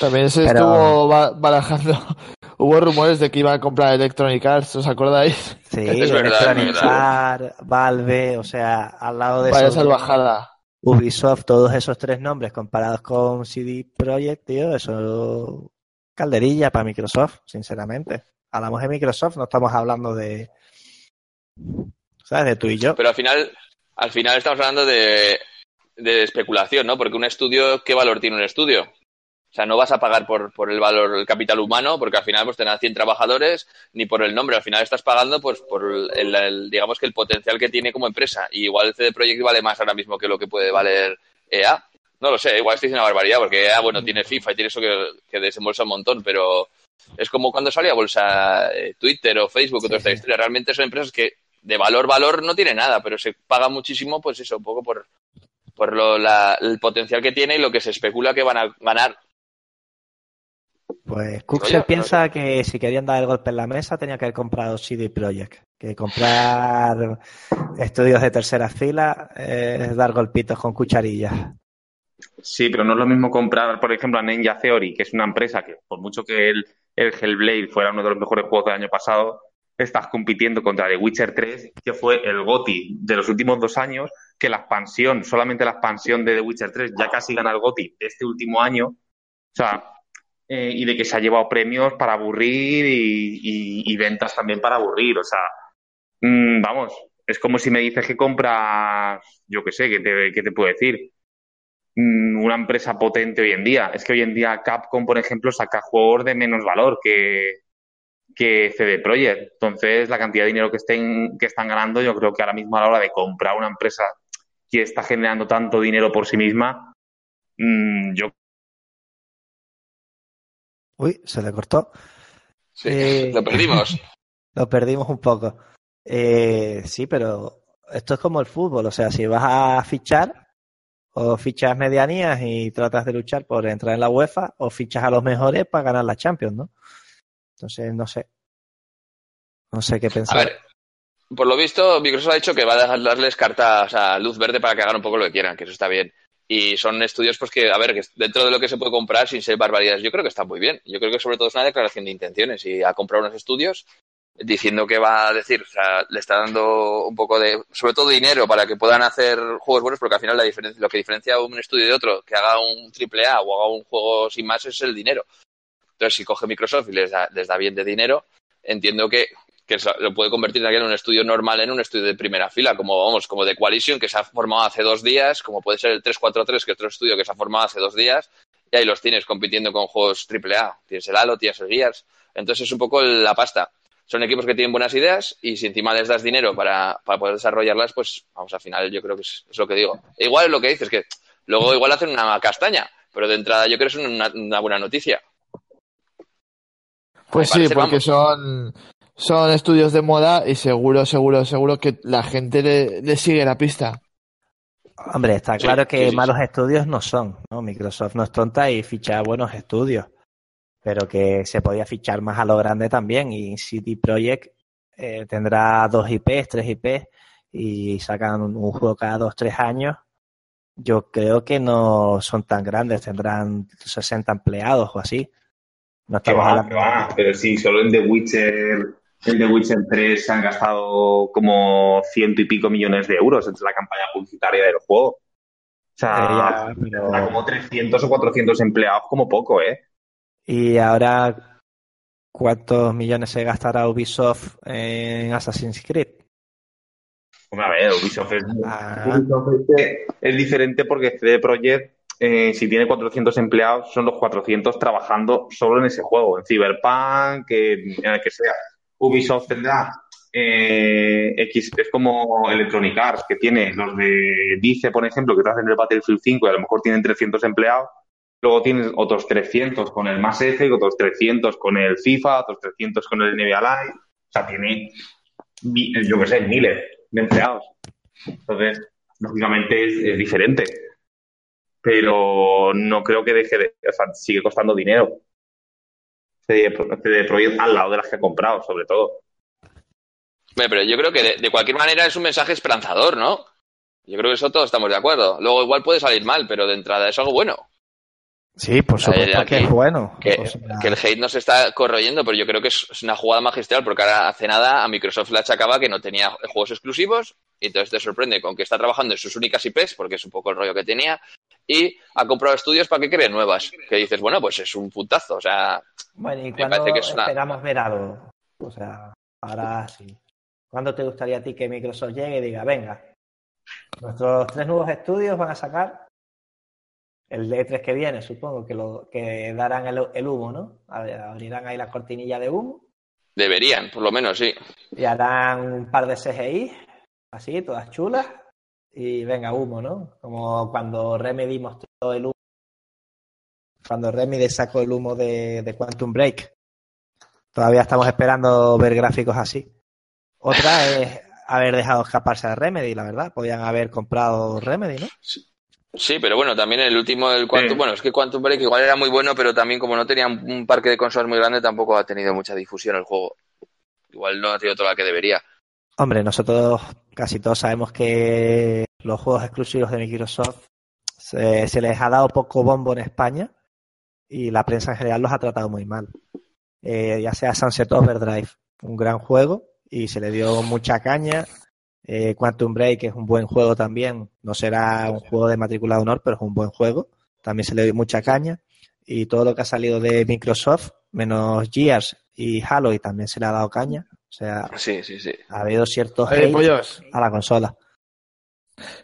También se Pero- estuvo ba- barajando. Hubo rumores de que iba a comprar Electronic Arts, ¿os acordáis? Sí, Es verdad, Electronic Arts, Valve, o sea, al lado de Vaya esos salvajada. Ubisoft, todos esos tres nombres comparados con CD Projekt, tío, eso calderilla para Microsoft, sinceramente. Hablamos de Microsoft, no estamos hablando de, ¿sabes? De tú y yo. Pero al final, al final estamos hablando de, de especulación, ¿no? Porque un estudio, ¿qué valor tiene un estudio? O sea, no vas a pagar por, por el valor, el capital humano, porque al final pues tendrán 100 trabajadores, ni por el nombre. Al final estás pagando pues por el, el- digamos que el potencial que tiene como empresa. Y igual el CD Projekt vale más ahora mismo que lo que puede valer EA. No lo sé, igual estoy diciendo una barbaridad, porque EA, bueno, tiene FIFA y tiene eso que, que desembolsa un montón, pero es como cuando sale a bolsa eh, Twitter o Facebook o Sí, toda esta sí. historia. Realmente son empresas que de valor, valor no tiene nada, pero se paga muchísimo, pues eso, un poco por, por lo, la- el potencial que tiene y lo que se especula que van a ganar. Pues se piensa que si querían dar el golpe en la mesa tenía que haber comprado CD Projekt. Que comprar estudios de tercera fila eh, es dar golpitos con cucharillas. Sí, pero no es lo mismo comprar, por ejemplo, a Ninja Theory, que es una empresa que, por mucho que el, el Hellblade fuera uno de los mejores juegos del año pasado, estás compitiendo contra The Witcher 3, que fue el GOTY de los últimos dos años, que la expansión, solamente la expansión de The Witcher 3 ya casi gana el GOTY de este último año. O sea, eh, y de que se ha llevado premios para aburrir y, ventas también para aburrir. O sea, mm, vamos, es como si me dices que compras, yo qué sé, ¿qué te, qué te puedo decir? Mm, Una empresa potente hoy en día. Es que hoy en día Capcom, por ejemplo, saca juegos de menos valor que, que CD Projekt. Entonces, la cantidad de dinero que estén, que están ganando, yo creo que ahora mismo a la hora de comprar una empresa que está generando tanto dinero por sí misma, mm, yo Uy, se le cortó. Sí, Eh. Lo perdimos. Lo perdimos un poco. Eh, sí, pero esto es como el fútbol. O sea, si vas a fichar, o fichas medianías y tratas de luchar por entrar en la UEFA, o fichas a los mejores para ganar la Champions, ¿no? Entonces, no sé. No sé qué A pensar. ver, por lo visto, Microsoft ha dicho que va a dejar darles carta, o sea, luz verde para que hagan un poco lo que quieran, que eso está bien. Y son estudios, pues que, a ver, que dentro de lo que se puede comprar sin ser barbaridades, yo creo que está muy bien. Yo creo que sobre todo es una declaración de intenciones y ha comprado unos estudios diciendo que va a decir, o sea, le está dando un poco de, sobre todo dinero para que puedan hacer juegos buenos, porque al final la diferencia, lo que diferencia un estudio de otro, que haga un triple A o haga un juego sin más, es el dinero. Entonces, si coge Microsoft y les da, les da bien de dinero, entiendo que, que lo puede convertir en un estudio normal en un estudio de primera fila, como vamos, como de Coalition, que se ha formado hace dos días, como puede ser el 343, que es otro estudio que se ha formado hace dos días, y ahí los tienes compitiendo con juegos AAA. Tienes el Halo, tienes el Gears. Entonces es un poco la pasta. Son equipos que tienen buenas ideas y si encima les das dinero para, para poder desarrollarlas, pues vamos, al final yo creo que es, es lo que digo. Igual lo que dices, que luego igual hacen una castaña, pero de entrada yo creo que es una, una buena noticia. Pues sí, porque vamos. son, son estudios de moda y seguro, seguro, seguro que la gente le, le sigue la pista. Hombre, está Sí, claro que sí, sí, malos estudios no son, ¿no? Microsoft no es tonta y ficha buenos estudios, pero que se podía fichar más a lo grande también y CD Projekt eh, tendrá dos IPs, tres IPs y sacan un, un juego cada dos, tres años. Yo creo que no son tan grandes, tendrán 60 empleados o así. No estamos va, hablando va, pero sí, solo en The Witcher, en The Witcher 3 se han gastado como ciento y pico millones de euros entre la campaña publicitaria del juego. O sea, Eh, ya, pero- tendrá como 300 o 400 empleados como poco, ¿eh? Y ahora, ¿cuántos millones se gastará Ubisoft en Assassin's Creed? Hombre, a ver, Ubisoft es, Ah. Ubisoft es, es diferente porque CD Projekt, eh, si tiene 400 empleados, son los 400 trabajando solo en ese juego, en Cyberpunk, en, en el que sea. Ubisoft tendrá eh, X, es como Electronic Arts, que tiene los de Dice, por ejemplo, que te hacen el Battlefield 5 y a lo mejor tienen 300 empleados. Luego tienes otros 300 con el Mass Effect, otros 300 con el FIFA, otros 300 con el NBA Live. O sea, tiene, yo qué sé, miles de empleados. Entonces, lógicamente es, es diferente. Pero no creo que deje de, o sea, sigue costando dinero. CD, Pro- CD Projekt al lado de las que ha comprado, sobre todo. Pero yo creo que de, de cualquier manera es un mensaje esperanzador, ¿no? Yo creo que eso todos estamos de acuerdo. Luego igual puede salir mal, pero de entrada es algo bueno. Sí, por supuesto aquí- que es bueno. Que, O sea, que el hate nos está corroyendo, pero yo creo que es, es una jugada magistral, porque ahora hace nada a Microsoft le achacaba que no tenía juegos exclusivos, y entonces te sorprende con que está trabajando en sus únicas IPs, porque es un poco el rollo que tenía, y ha comprado estudios para que creen nuevas. Que dices, bueno, pues es un puntazo, o sea, Bueno, ¿y parece que es una- esperamos ver algo? O sea, ahora sí. ¿Cuándo te gustaría a ti que Microsoft llegue y diga, venga, nuestros tres nuevos estudios van a sacar el E3 que viene, supongo que lo que darán el, el humo, ¿no? Abrirán ahí la cortinilla de humo deberían, por lo menos, sí. y harán un par de CGI, así, todas chulas, y venga, humo, ¿no? Como cuando Remedy mostró el humo, cuando Remedy sacó el humo de, de Quantum Break. Todavía estamos esperando ver gráficos así. Otra es haber dejado escaparse a Remedy, la verdad. Podían haber comprado Remedy, ¿no? Sí, pero bueno, también el último, el Quantum, Sí. bueno, es que Quantum Break igual era muy bueno, pero también como no tenía un un parque de consolas muy grande, tampoco ha tenido mucha difusión el juego. Igual no ha tenido toda la que debería. Hombre, nosotros casi todos sabemos que los juegos exclusivos de Microsoft se, les ha dado poco bombo en España y la prensa en general los ha tratado muy mal. Eh, ya sea Sunset Overdrive, un gran juego y se le dio mucha caña. Eh, Quantum Break es un buen juego también, no será un juego de matrícula de honor, pero es un buen juego. También se le dio mucha caña y todo lo que ha salido de Microsoft, menos Gears y Halo, y también se le ha dado caña. O sea, Sí, sí, sí. ha habido cierto Oye, hate pollos, a la consola.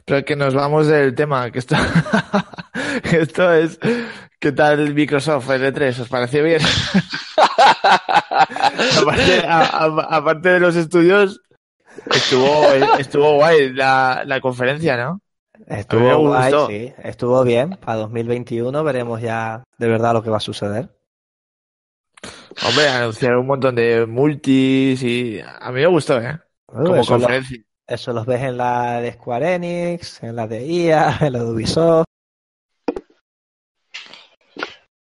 pero que nos vamos del tema, que esto, es, ¿qué tal Microsoft L3? ¿Os pareció bien? aparte, a- a- aparte de los estudios, estuvo, estuvo guay la, la conferencia, ¿no? Estuvo guay, sí, estuvo bien. Para 2021 veremos ya de verdad lo que va a suceder. Hombre, anunciaron un montón de multis y a mí me gustó, ¿eh? Como eso, lo- conferencia. eso los ves en la de Square Enix, en la de IA, en la de Ubisoft.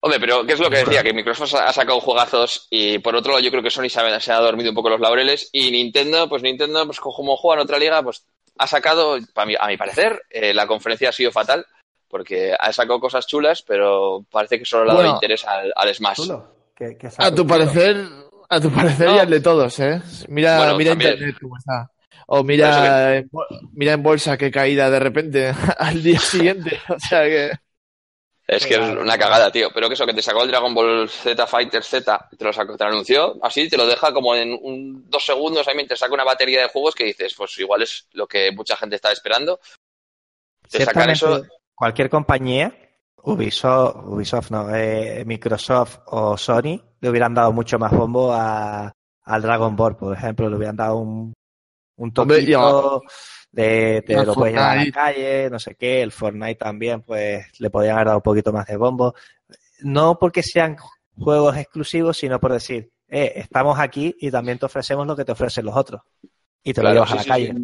Hombre, pero ¿qué es lo que decía? Que Microsoft ha sacado juegazos y por otro lado yo creo que Sony se ha, se ha dormido un poco los laureles y Nintendo, pues Nintendo, pues como juega en otra liga, pues ha sacado, a mi parecer, eh, la conferencia ha sido fatal porque ha sacado cosas chulas, pero parece que solo le ha dado Bueno. interés al, al Smash. Chulo. Que- que A tu parecer, a tu parecer No. ya de todos, ¿eh? Mira, Bueno, mira también. internet cómo está. O mira, mira en bolsa qué caída de repente al día siguiente. O sea que. Es que es una cagada, tío. Pero que eso, que te sacó el Dragon Ball Z Fighter Z, te lo, sacó, te lo anunció, así te lo deja como en un, dos segundos, ahí mientras saca una batería de juegos que dices, pues igual es lo que mucha gente está esperando. Te sacan eso, cualquier compañía, Ubisoft, Ubisoft no, eh, Microsoft o Sony, le hubieran dado mucho más bombo a, al Dragon Ball, por ejemplo, le hubieran dado un, un toquito de te lo puedes llevar a la calle, no sé qué, el Fortnite también, pues le podrían haber dado un poquito más de bombo. No porque sean juegos exclusivos, sino por decir, eh, estamos aquí y también te ofrecemos lo que te ofrecen los otros. Y te Claro, lo llevas sí, a la sí, calle.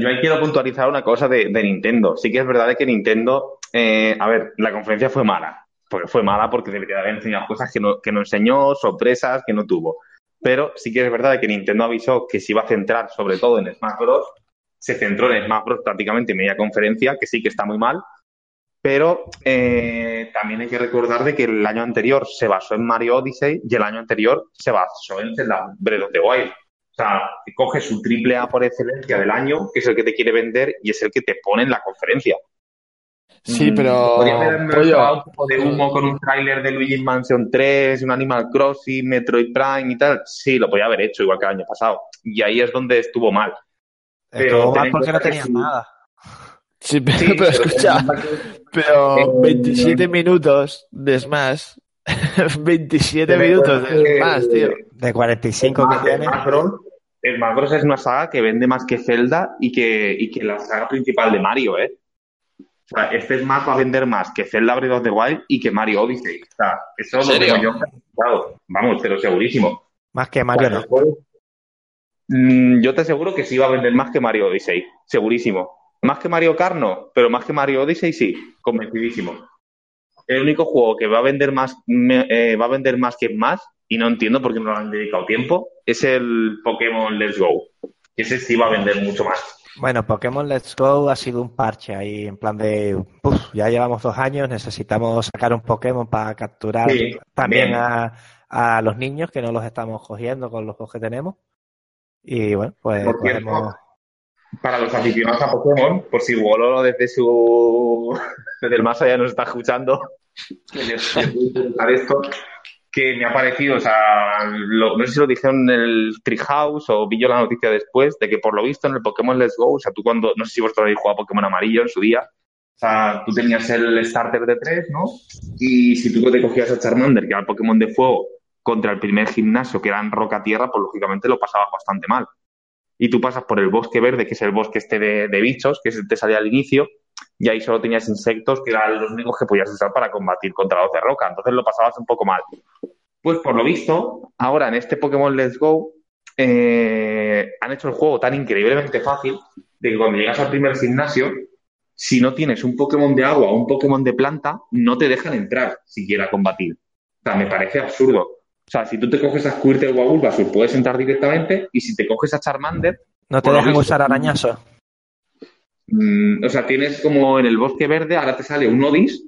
Yo ahí quiero puntualizar una cosa de, de Nintendo. Sí que es verdad que Nintendo, eh, a ver, la conferencia fue mala. Porque fue mala porque debería haber enseñado cosas que no, que no enseñó, sorpresas que no tuvo. Pero sí que es verdad que Nintendo avisó que se iba a centrar sobre todo en Smash Bros. Se centró en Smash Bros. prácticamente en media conferencia, que sí que está muy mal. Pero eh, también hay que recordar de que el año anterior se basó en Mario Odyssey y el año anterior se basó en Zelda Breath of the Wild. O sea, coge su triple A por excelencia del año, que es el que te quiere vender y es el que te pone en la conferencia. Sí, Mm, pero. Podría haber un poco de humo con un tráiler de Luigi's Mansion 3, un Animal Crossing, Metroid Prime y tal. Sí, lo podía haber hecho igual que el año pasado. Y ahí es donde estuvo mal. Pero Estuvo mal porque no tenías nada. Sí, pero, Sí, pero pero escucha, pero Eh, 27 minutos de Smash. 27 ten en minutos de Smash, tío. De 45 que tiene. Smash Bros. es una saga que vende más que Zelda y que, y que la saga principal de Mario, ¿eh? O sea, este Smash va a vender más que Zelda Breath of the Wild y que Mario Odyssey. O sea, eso ¿En lo tengo yo garantizado. Vamos, pero segurísimo. Más que Mario, no. Mm, yo te aseguro que sí va a vender más que Mario Odyssey, segurísimo. Más que Mario Kart no, pero más que Mario Odyssey sí, convencidísimo. El único juego que va a vender más, me- eh, va a vender más que más, y no entiendo por qué no lo han dedicado tiempo, es el Pokémon Let's Go. Ese sí va a vender mucho más. Bueno, Pokémon Let's Go ha sido un parche ahí, en plan de, "Uf, ya llevamos dos años, necesitamos sacar un Pokémon para capturar Sí, también a, a los niños que no los estamos cogiendo con los que tenemos. Y bueno, pues Por cierto, cogemos- Para los aficionados a Pokémon, por si Wololo desde su desde el más allá nos está escuchando, esto, que me ha parecido, o sea, lo- no sé si lo dijeron en el Treehouse o vi yo la noticia después, de que por lo visto en el Pokémon Let's Go, o sea, tú cuando, no sé si vosotros habéis jugado Pokémon amarillo en su día, o sea, tú tenías el starter de tres, ¿no? Y si tú te cogías a Charmander, que era el Pokémon de fuego, contra el primer gimnasio, que era en roca-tierra, pues lógicamente lo pasabas bastante mal y tú pasas por el bosque verde, que es el bosque este de, de bichos, que te salía al inicio, y ahí solo tenías insectos, que eran los únicos que podías usar para combatir contra los de roca. Entonces lo pasabas un poco mal. Pues por lo visto, ahora en este Pokémon Let's Go, eh, han hecho el juego tan increíblemente fácil de que cuando llegas al primer gimnasio, si no tienes un Pokémon de agua o un Pokémon de planta, no te dejan entrar siquiera a combatir. O sea, me parece absurdo. O sea, si tú te coges a Squirtle o a Bulbasaur, puedes entrar directamente, y si te coges a Charmander, no te dejan visto, usar arañazos. Mm, o sea, tienes como en el bosque verde, ahora te sale un Odis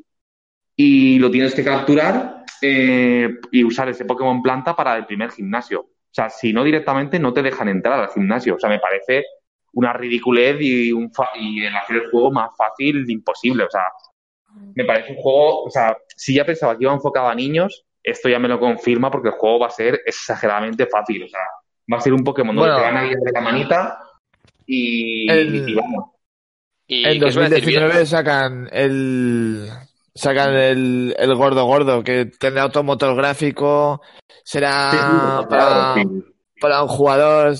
y lo tienes que capturar eh, y usar ese Pokémon planta para el primer gimnasio. O sea, si no directamente no te dejan entrar al gimnasio. O sea, me parece una ridiculez y, un fa- y el hacer el juego más fácil imposible. O sea, me parece un juego, o sea, si ya pensaba que iba enfocado a niños, esto ya me lo confirma porque el juego va a ser exageradamente fácil. O sea, va a ser un Pokémon donde Bueno. te van a ir de la manita y, El- y vamos. Y En ¿qué os iba a decir? 2019 sacan el sacan el, el gordo gordo que tendrá automotor gráfico, será Sí, para, sí. para un jugador.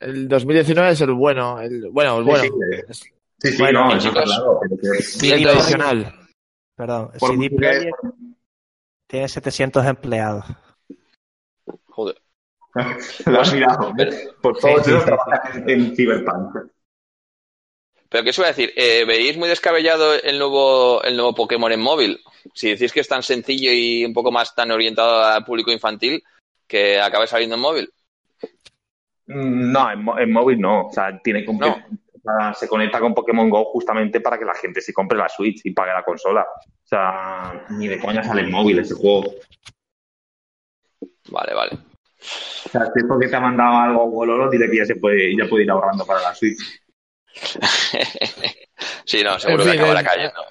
El 2019 es el bueno, el bueno, el bueno, Sí, sí, sí, sí, Bueno, no, eso está claro, el tradicional. Perdón, por CD Projekt tiene 700 empleados. Joder. lo has mirado. Por sí, trabajan en Cyberpunk. Pero ¿qué os iba a decir? Eh, ¿Veis muy descabellado el nuevo, el nuevo Pokémon en móvil? Si decís que es tan sencillo y un poco más tan orientado al público infantil, que acabe saliendo en móvil. Mm, No, en, en móvil no. O sea, tiene que- No. se conecta con Pokémon Go justamente para que la gente se compre la Switch y pague la consola. O sea, ni de coña sale en móvil ese juego. Vale, vale. O sea, si es porque te ha mandado algo Wololo, dile que ya se puede, ya puede ir ahorrando para la Switch. sí, no, seguro En que fin, acabará el- cayendo.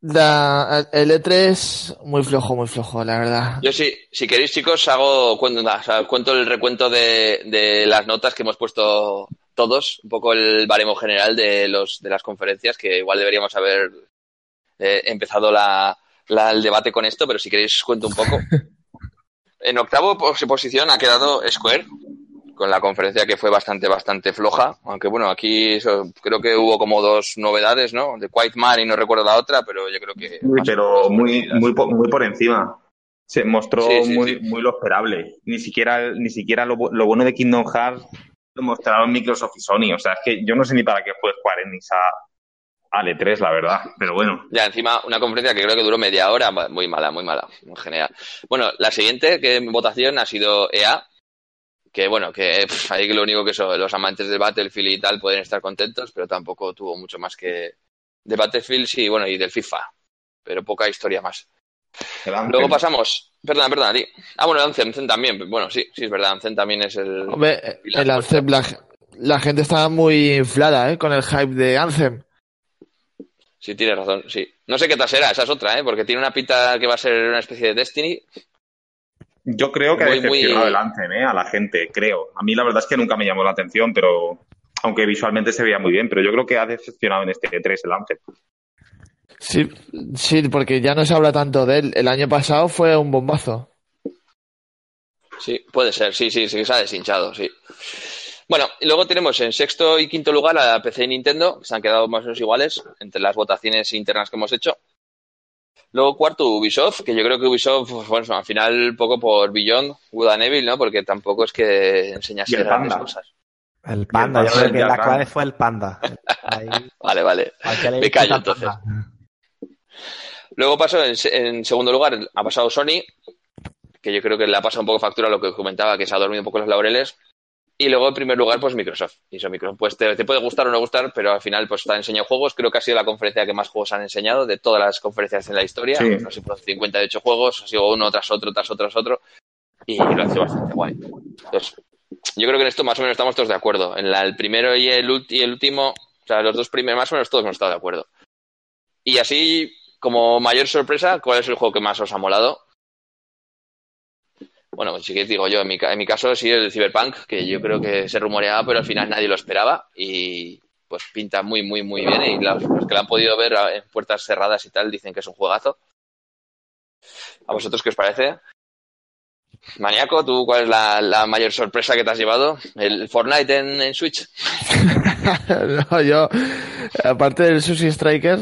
La- el E3 muy flojo, muy flojo, la verdad. Yo sí, si queréis chicos, hago cuento, o sea, cuento el recuento de, de las notas que hemos puesto todos, un poco el baremo general de los de las conferencias, que igual deberíamos haber eh, empezado la, la- el debate con esto, pero si queréis cuento un poco. En octavo pos- posición ha quedado Square, con la conferencia que fue bastante, bastante floja, aunque bueno, aquí eso, creo que hubo como dos novedades, ¿no? De Quiet Man y no recuerdo la otra, pero yo creo que... Uy, pero muy, muy, po- muy por encima. Se mostró Sí, sí, muy, sí. muy lo esperable. Ni siquiera, ni siquiera lo, lo bueno de Kingdom Hearts lo mostraron Microsoft y Sony. O sea, es que yo no sé ni para qué fue Square Enix a, a E3, la verdad. Pero bueno. Ya, encima, una conferencia que creo que duró media hora, muy mala, muy mala, en general. Bueno, la siguiente que en votación ha sido EA, que bueno, que pff, ahí que lo único que eso, los amantes del Battlefield y tal pueden estar contentos, pero tampoco tuvo mucho más que de Battlefield, sí, bueno, y del FIFA, pero poca historia más. Luego pasamos, perdona, perdona, di. Ah, bueno, Anthem, Anthem también, bueno, sí, sí, es verdad, Anthem también es el... Hombre, la el Anthem, la, la gente estaba muy inflada, ¿eh? Con el hype de Anthem. Sí, tienes razón, sí. No sé qué tal será, esa es otra, ¿eh? Porque tiene una pinta que va a ser una especie de Destiny, Yo creo que ha muy- decepcionado el Anthem, ¿eh? a la gente, creo. A mí la verdad es que nunca me llamó la atención, pero aunque visualmente se veía muy bien, pero yo creo que ha decepcionado en este 3 el Anthem. Sí, sí, porque ya no se habla tanto de él. El año pasado fue un bombazo. Sí, puede ser, sí, sí, sí, se ha deshinchado, sí. Bueno, y luego tenemos en sexto y quinto lugar a PC y Nintendo, que se han quedado más o menos iguales entre las votaciones internas que hemos hecho. Luego cuarto Ubisoft, que yo creo que Ubisoft, pues, bueno, al final poco por Beyond, Good and Evil, ¿no? Porque tampoco es que enseñase grandes Panda. cosas. El panda, yo creo que la clave fue el panda. Ahí, Vale, vale. Me callo, entonces. panda. Luego pasó en, se- en segundo lugar, ha pasado Sony, que yo creo que le ha pasado un poco factura a lo que comentaba, que se ha dormido un poco los laureles. Y luego en primer lugar, pues Microsoft. Y eso, Microsoft, pues te, te puede gustar o no gustar, pero al final pues te ha enseñado juegos. Creo que ha sido la conferencia que más juegos han enseñado de todas las conferencias en la historia. Sí. No sé, por 58 juegos, ha sido uno tras otro, tras otro, tras otro. Y lo ha hecho bastante guay. Entonces, yo creo que en esto más o menos estamos todos de acuerdo. En la- el primero y el, y el último, o sea, los dos primeros más o menos todos hemos estado de acuerdo. Y así, como mayor sorpresa, ¿cuál es el juego que más os ha molado? Bueno, sí que digo yo, en mi, en mi caso sí el Cyberpunk, que yo creo que se rumoreaba, pero al final nadie lo esperaba y pues pinta muy, muy, muy bien y los, los que lo han podido ver en puertas cerradas y tal dicen que es un juegazo. ¿A vosotros qué os parece? Maniaco, ¿tú cuál es la, la mayor sorpresa que te has llevado? ¿El Fortnite en, en Switch? no, yo, aparte del Sushi Striker,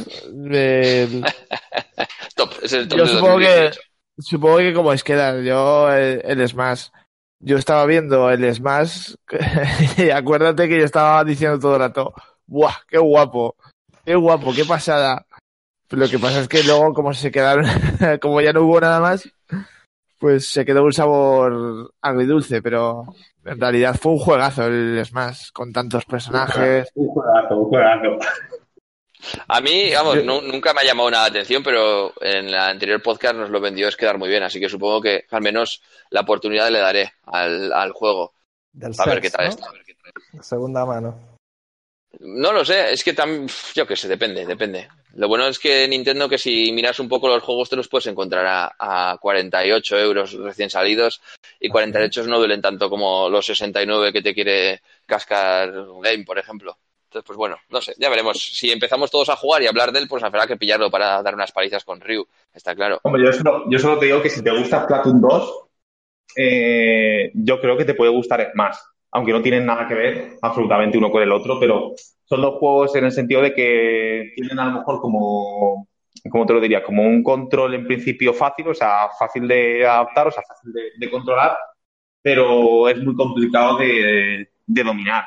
eh, Top, es el top yo de supongo que, 2018. Supongo que como es quedar, yo el, Smash, yo estaba viendo el Smash y acuérdate que yo estaba diciendo todo el rato, ¡buah, qué guapo! ¡Qué guapo, qué pasada! Lo que pasa es que luego como se quedaron, como ya no hubo nada más, pues se quedó un sabor agridulce, pero en realidad fue un juegazo el Smash, con tantos personajes. Un juegazo, un juegazo. A mí, vamos, nunca me ha llamado nada la atención, pero en el anterior podcast nos lo vendió es quedar muy bien, así que supongo que al menos la oportunidad le daré al, al juego. Del A ver qué tal ¿no? está. Segunda mano. No lo sé, es que tam, yo qué sé, depende, depende. Lo bueno es que Nintendo, que si miras un poco los juegos, te los puedes encontrar a, a 48 euros recién salidos, y 48 no duelen tanto como los 69 que te quiere cascar Game, por ejemplo. Entonces, pues bueno, no sé, ya veremos. Si empezamos todos a jugar y hablar de él, pues habrá que pillarlo para dar unas palizas con Ryu, está claro. Hombre, yo solo, te digo que si te gusta Splatoon 2, eh, yo creo que te puede gustar Smash. Aunque no tienen nada que ver absolutamente uno con el otro, pero son dos juegos en el sentido de que tienen a lo mejor como, como te lo diría, como un control en principio fácil, o sea, fácil de adaptar, o sea, fácil de, controlar, pero es muy complicado de dominar.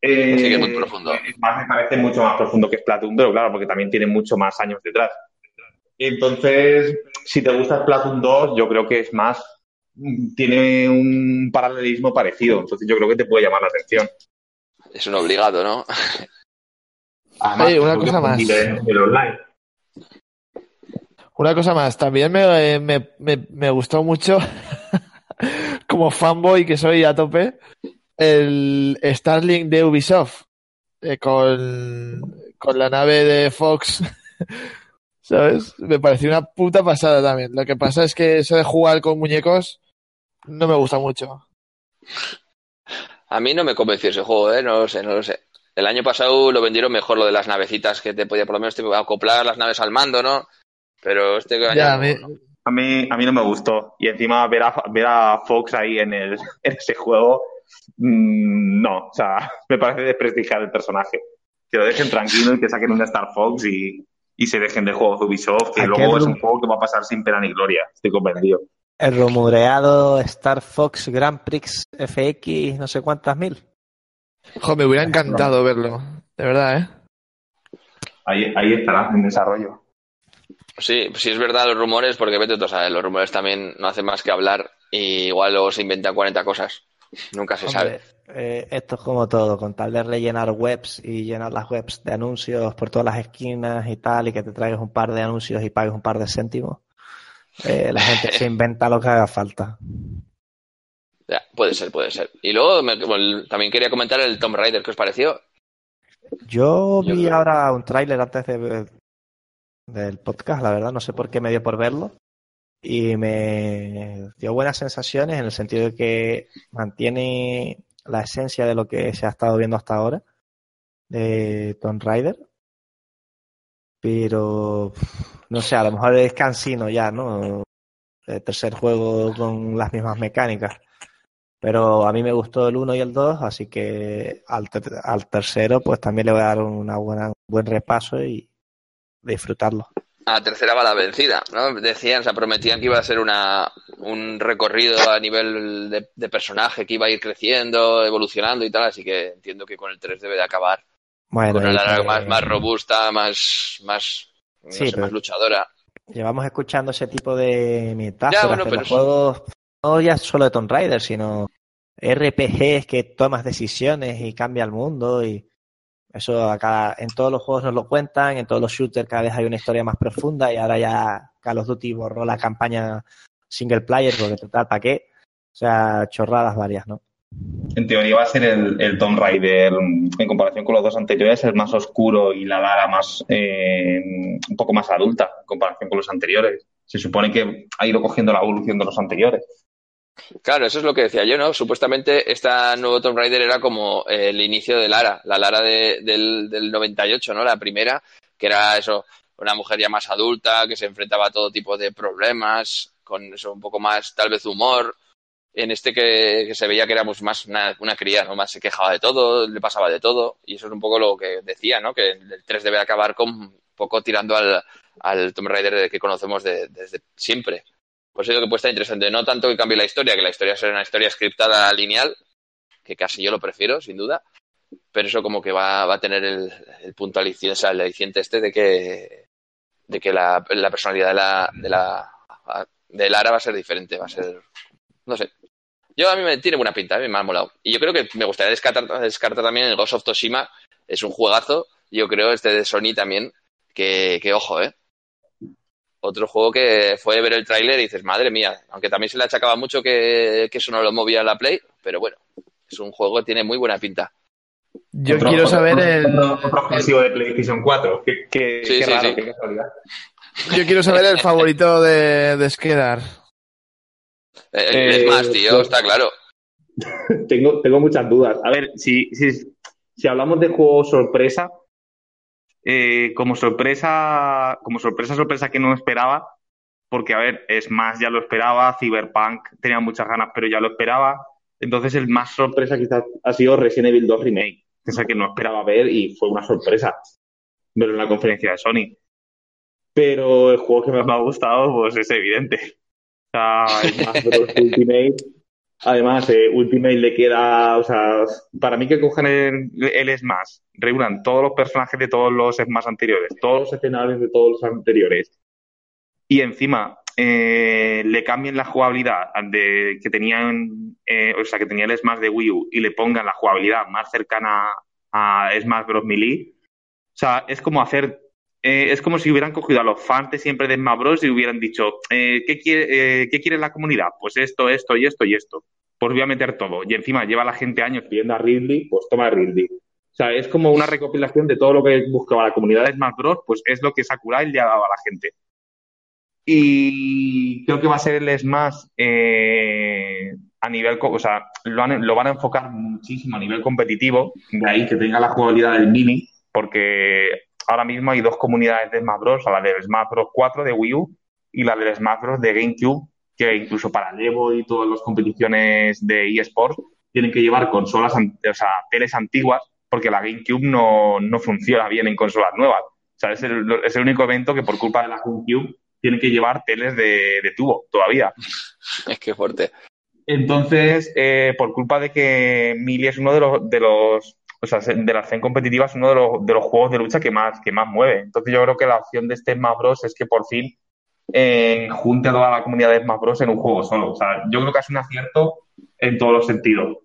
Eh, Sí que es muy profundo. Smash me parece mucho más profundo que Splatoon, pero claro, porque también tiene mucho más años detrás. Entonces, si te gusta Splatoon 2, yo creo que Smash mm, tiene un paralelismo parecido. Entonces, yo creo que te puede llamar la atención. Es un obligado, ¿no? Además, Oye, una cosa más. el online. Una cosa más, también me, me, me, me gustó mucho, como fanboy que soy a tope, el Starlink de Ubisoft, eh, con, con la nave de Fox, ¿sabes? Me pareció una puta pasada también. Lo que pasa es que eso de jugar con muñecos no me gusta mucho. A mí no me convenció ese juego, ¿eh? No lo sé, no lo sé. El año pasado lo vendieron mejor lo de las navecitas, que te podía por lo menos te acoplar las naves al mando, ¿no? Pero este año Ya, no, me- no. A mí, a mí no me gustó. Y encima ver a, ver a Fox ahí en, el, en ese juego, mm, no. O sea, me parece desprestigiar el personaje. Que lo dejen tranquilo y que saquen una Star Fox y, y se dejen de juegos de Ubisoft, que luego es un juego que va a pasar sin pena ni gloria. Estoy convencido. El rumoreado Star Fox Grand Prix FX, no sé cuántas mil. Jo, me hubiera encantado verlo, de verdad, ¿eh? Ahí, ahí estará en desarrollo. Sí, sí es verdad los rumores, porque vete tú a saber, los rumores también no hacen más que hablar y igual luego se inventan 40 cosas. Nunca se sabe. Eh, esto es como todo, con tal de rellenar webs y llenar las webs de anuncios por todas las esquinas y tal, y que te traigas un par de anuncios y pagues un par de céntimos, eh, la gente se inventa lo que haga falta. Ya, puede ser, puede ser. Y luego me- bueno, también quería comentar el Tomb Raider, ¿qué os pareció? Yo Yo vi creo- ahora un tráiler antes de, del podcast, la verdad, no sé por qué me dio por verlo. Y me dio buenas sensaciones en el sentido de que mantiene la esencia de lo que se ha estado viendo hasta ahora de Tomb Raider. Pero no sé, a lo mejor es cansino ya, ¿no? El tercer juego con las mismas mecánicas. Pero a mí me gustó el 1 y el 2, así que al, tercero pues también le voy a dar una buena, un buen repaso y disfrutarlo. A tercera va la vencida, ¿no? Decían, o sea, prometían que iba a ser una, un recorrido a nivel de, de personaje, que iba a ir creciendo, evolucionando y tal, así que entiendo que con el 3 debe de acabar Bueno, con una que- más, más robusta, más, más, no Sí, sé, pero- más luchadora. Llevamos escuchando ese tipo de metáforas Ya, bueno, de pero los sí. juegos, no ya solo de Tomb Raider, sino RPGs que tomas decisiones y cambia el mundo y eso a cada, en todos los juegos nos lo cuentan, en todos los shooters cada vez hay una historia más profunda y ahora ya Call of Duty borró la campaña single player porque total, ¿para qué? O sea, chorradas varias, ¿no? En teoría va a ser el, el Tomb Raider, en comparación con los dos anteriores, el más oscuro y la Lara más eh, un poco más adulta en comparación con los anteriores. Se supone que ha ido cogiendo la evolución de los anteriores. Claro, eso es lo que decía yo, ¿no? Supuestamente esta nuevo Tomb Raider era como eh, el inicio de Lara, la Lara de- del, del 98, ¿no? La primera, que era eso, una mujer ya más adulta, que se enfrentaba a todo tipo de problemas, con eso un poco más, tal vez, humor. En este que, se veía que éramos más una, una cría, ¿no? Más se quejaba de todo, le pasaba de todo, y eso es un poco lo que decía, ¿no? Que el 3 debe acabar con un poco tirando al, al Tomb Raider que conocemos de- desde siempre. Por eso digo que puede estar interesante. No tanto que cambie la historia, que la historia sea una historia scriptada lineal, que casi yo lo prefiero, sin duda. Pero eso como que va, va a tener el, punto aliciente, o sea, el aliciente este de que, de que la, la personalidad de la, de la de Lara va a ser diferente, va a ser, no sé. Yo a mí me tiene buena pinta, a mí me ha molado. Y yo creo que me gustaría descartar, descartar también el Ghost of Toshima, es un juegazo. Yo creo este de Sony también, que, que ojo, eh. Otro juego que fue ver el tráiler y dices, madre mía, aunque también se le achacaba mucho que, que eso no lo movía la Play, pero bueno, es un juego que tiene muy buena pinta. Yo Otro- quiero otro- saber el, Otro, otro exclusivo de PlayStation 4. Qué, qué- Sí, qué sí, raro, sí. qué casualidad. yo quiero saber el favorito de, de Skedar. Eh, El Eh, Smash, tío, pues- está claro. tengo, tengo muchas dudas. A ver, si, si, si hablamos de juego sorpresa, eh, como sorpresa, como sorpresa, sorpresa que no esperaba, porque a ver, es más, ya lo esperaba, Cyberpunk tenía muchas ganas, pero ya lo esperaba. Entonces el más sorpresa quizás ha sido Resident Evil 2 Remake, que es el que no esperaba ver y fue una sorpresa verlo en la conferencia de Sony. Pero el juego que más me ha gustado, pues es evidente. O sea, el Bros. Ultimate Además, eh, Ultimate le queda, o sea, para mí que cojan el, el Smash, reúnan todos los personajes de todos los Smash anteriores, todos los escenarios de todos los anteriores, y encima eh, le cambien la jugabilidad de, que tenían, eh, o sea, que tenía el Smash de Wii U y le pongan la jugabilidad más cercana a Smash Bros. Melee. O sea, es como hacer, eh, es como si hubieran cogido a los fans siempre de Smash Bros. y hubieran dicho, eh, ¿qué, quiere, eh, ¿qué quiere la comunidad? Pues esto, esto y esto y esto. Pues voy a meter todo. Y encima lleva la gente años pidiendo a Ridley, pues toma a Ridley. O sea, es como una recopilación de todo lo que buscaba la comunidad de Smash Bros. Pues es lo que Sakurai le ha dado a la gente. Y creo que va a ser el Smash a nivel, o sea, lo, lo van a enfocar muchísimo a nivel competitivo, de ahí que tenga la jugabilidad del mini, porque ahora mismo hay dos comunidades de Smash Bros, la del Smash Bros 4 de Wii U y la del Smash Bros de GameCube, que incluso para el Evo y todas las competiciones de eSports tienen que llevar consolas, o sea, teles antiguas, porque la GameCube no, no funciona bien en consolas nuevas. O sea, es el, es el único evento que por culpa de la GameCube tienen que llevar teles de, de tubo todavía. Es que fuerte. Entonces, eh, por culpa de que Melee es uno de los, de los, o sea, de la escena competitiva es uno de los, de los juegos de lucha que más, que más mueve. Entonces yo creo que la opción de este Smash Bros es que por fin eh, junte a toda la comunidad de Smash Bros en un juego solo. O sea, yo creo que es un acierto en todos los sentidos.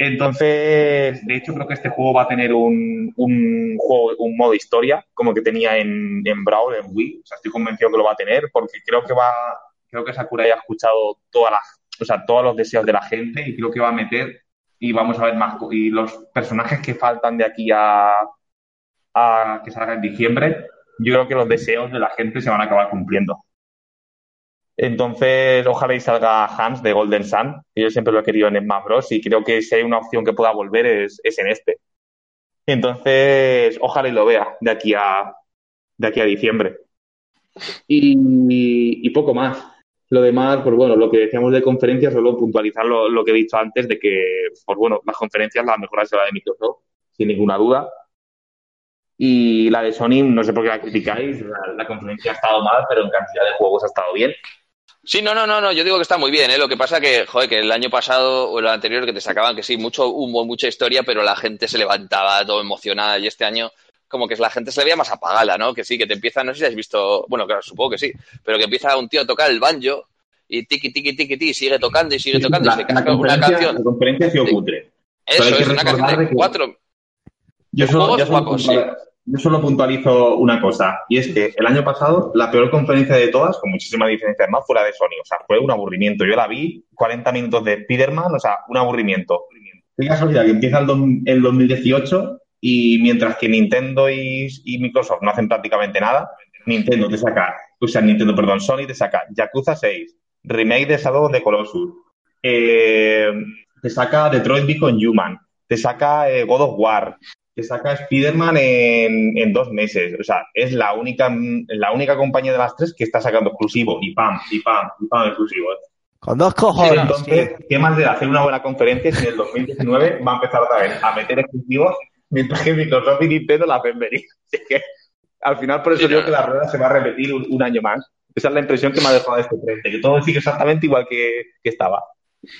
Entonces, de hecho, creo que este juego va a tener un, un juego, un modo historia, como que tenía en, en Brawl, en Wii. O sea, estoy convencido que lo va a tener, porque creo que va, creo que Sakurai ha escuchado todas las, o sea, todos los deseos de la gente y creo que va a meter y vamos a ver más y los personajes que faltan de aquí a, a que salga en diciembre, yo creo que los deseos de la gente se van a acabar cumpliendo. Entonces, ojalá y salga Hans de Golden Sun, que yo siempre lo he querido en Smash Bros. y creo que si hay una opción que pueda volver es, es en este. Entonces, ojalá y lo vea de aquí a, de aquí a diciembre. Y, y poco más. Lo demás, pues bueno, lo que decíamos de conferencias, solo puntualizar lo, lo que he dicho antes de que, pues bueno, las conferencias, la mejor será de Microsoft, sin ninguna duda. Y la de Sony, no sé por qué la criticáis, la, la conferencia ha estado mal, pero en cantidad de juegos ha estado bien. Sí, no, no, no, no, yo digo que está muy bien, ¿eh? Lo que pasa que, joder, que el año pasado o el anterior que te sacaban que sí, mucho humo, mucha historia, pero la gente se levantaba todo emocionada y este año como que la gente se le veía más apagada, ¿no? Que sí, que te empieza, no sé si has visto, bueno, claro, supongo que sí, pero que empieza un tío a tocar el banjo y tiki, tiki, tiki, tiki, sigue tocando y sigue tocando la, y se casca una conferencia, canción. la conferencia ha sido cutre. Eso es una canción de que- cuatro. Yo solo, Juegos yo solo guapos, puntual- yo solo puntualizo una cosa, y es que el año pasado la peor conferencia de todas, con muchísima diferencia más, fue la de Sony. O sea, fue un aburrimiento. Yo la vi, 40 minutos de Spider-Man, o sea, un aburrimiento. Qué casualidad que empieza el 2018 y mientras que Nintendo y, y Microsoft no hacen prácticamente nada, Nintendo te saca, o sea, Nintendo, perdón, Sony te saca Yakuza 6, remake de Shadow the Colossus, eh, te saca Detroit Become Human, te saca eh, God of War, te saca Spider-Man en, en dos meses. O sea, es la única, la única compañía de las tres que está sacando exclusivo y pam, y pam, y pam exclusivo. Con dos Sí, cojones. entonces, ¿qué más de hacer una buena conferencia si en el 2019 va a empezar otra vez a meter exclusivos mientras que Microsoft y Nintendo la hacen venir? Así que, al final, por eso Sí, digo no, que la rueda se va a repetir un, un año más. Esa es la impresión que me ha dejado de este 30, que todo sigue exactamente igual que, que estaba.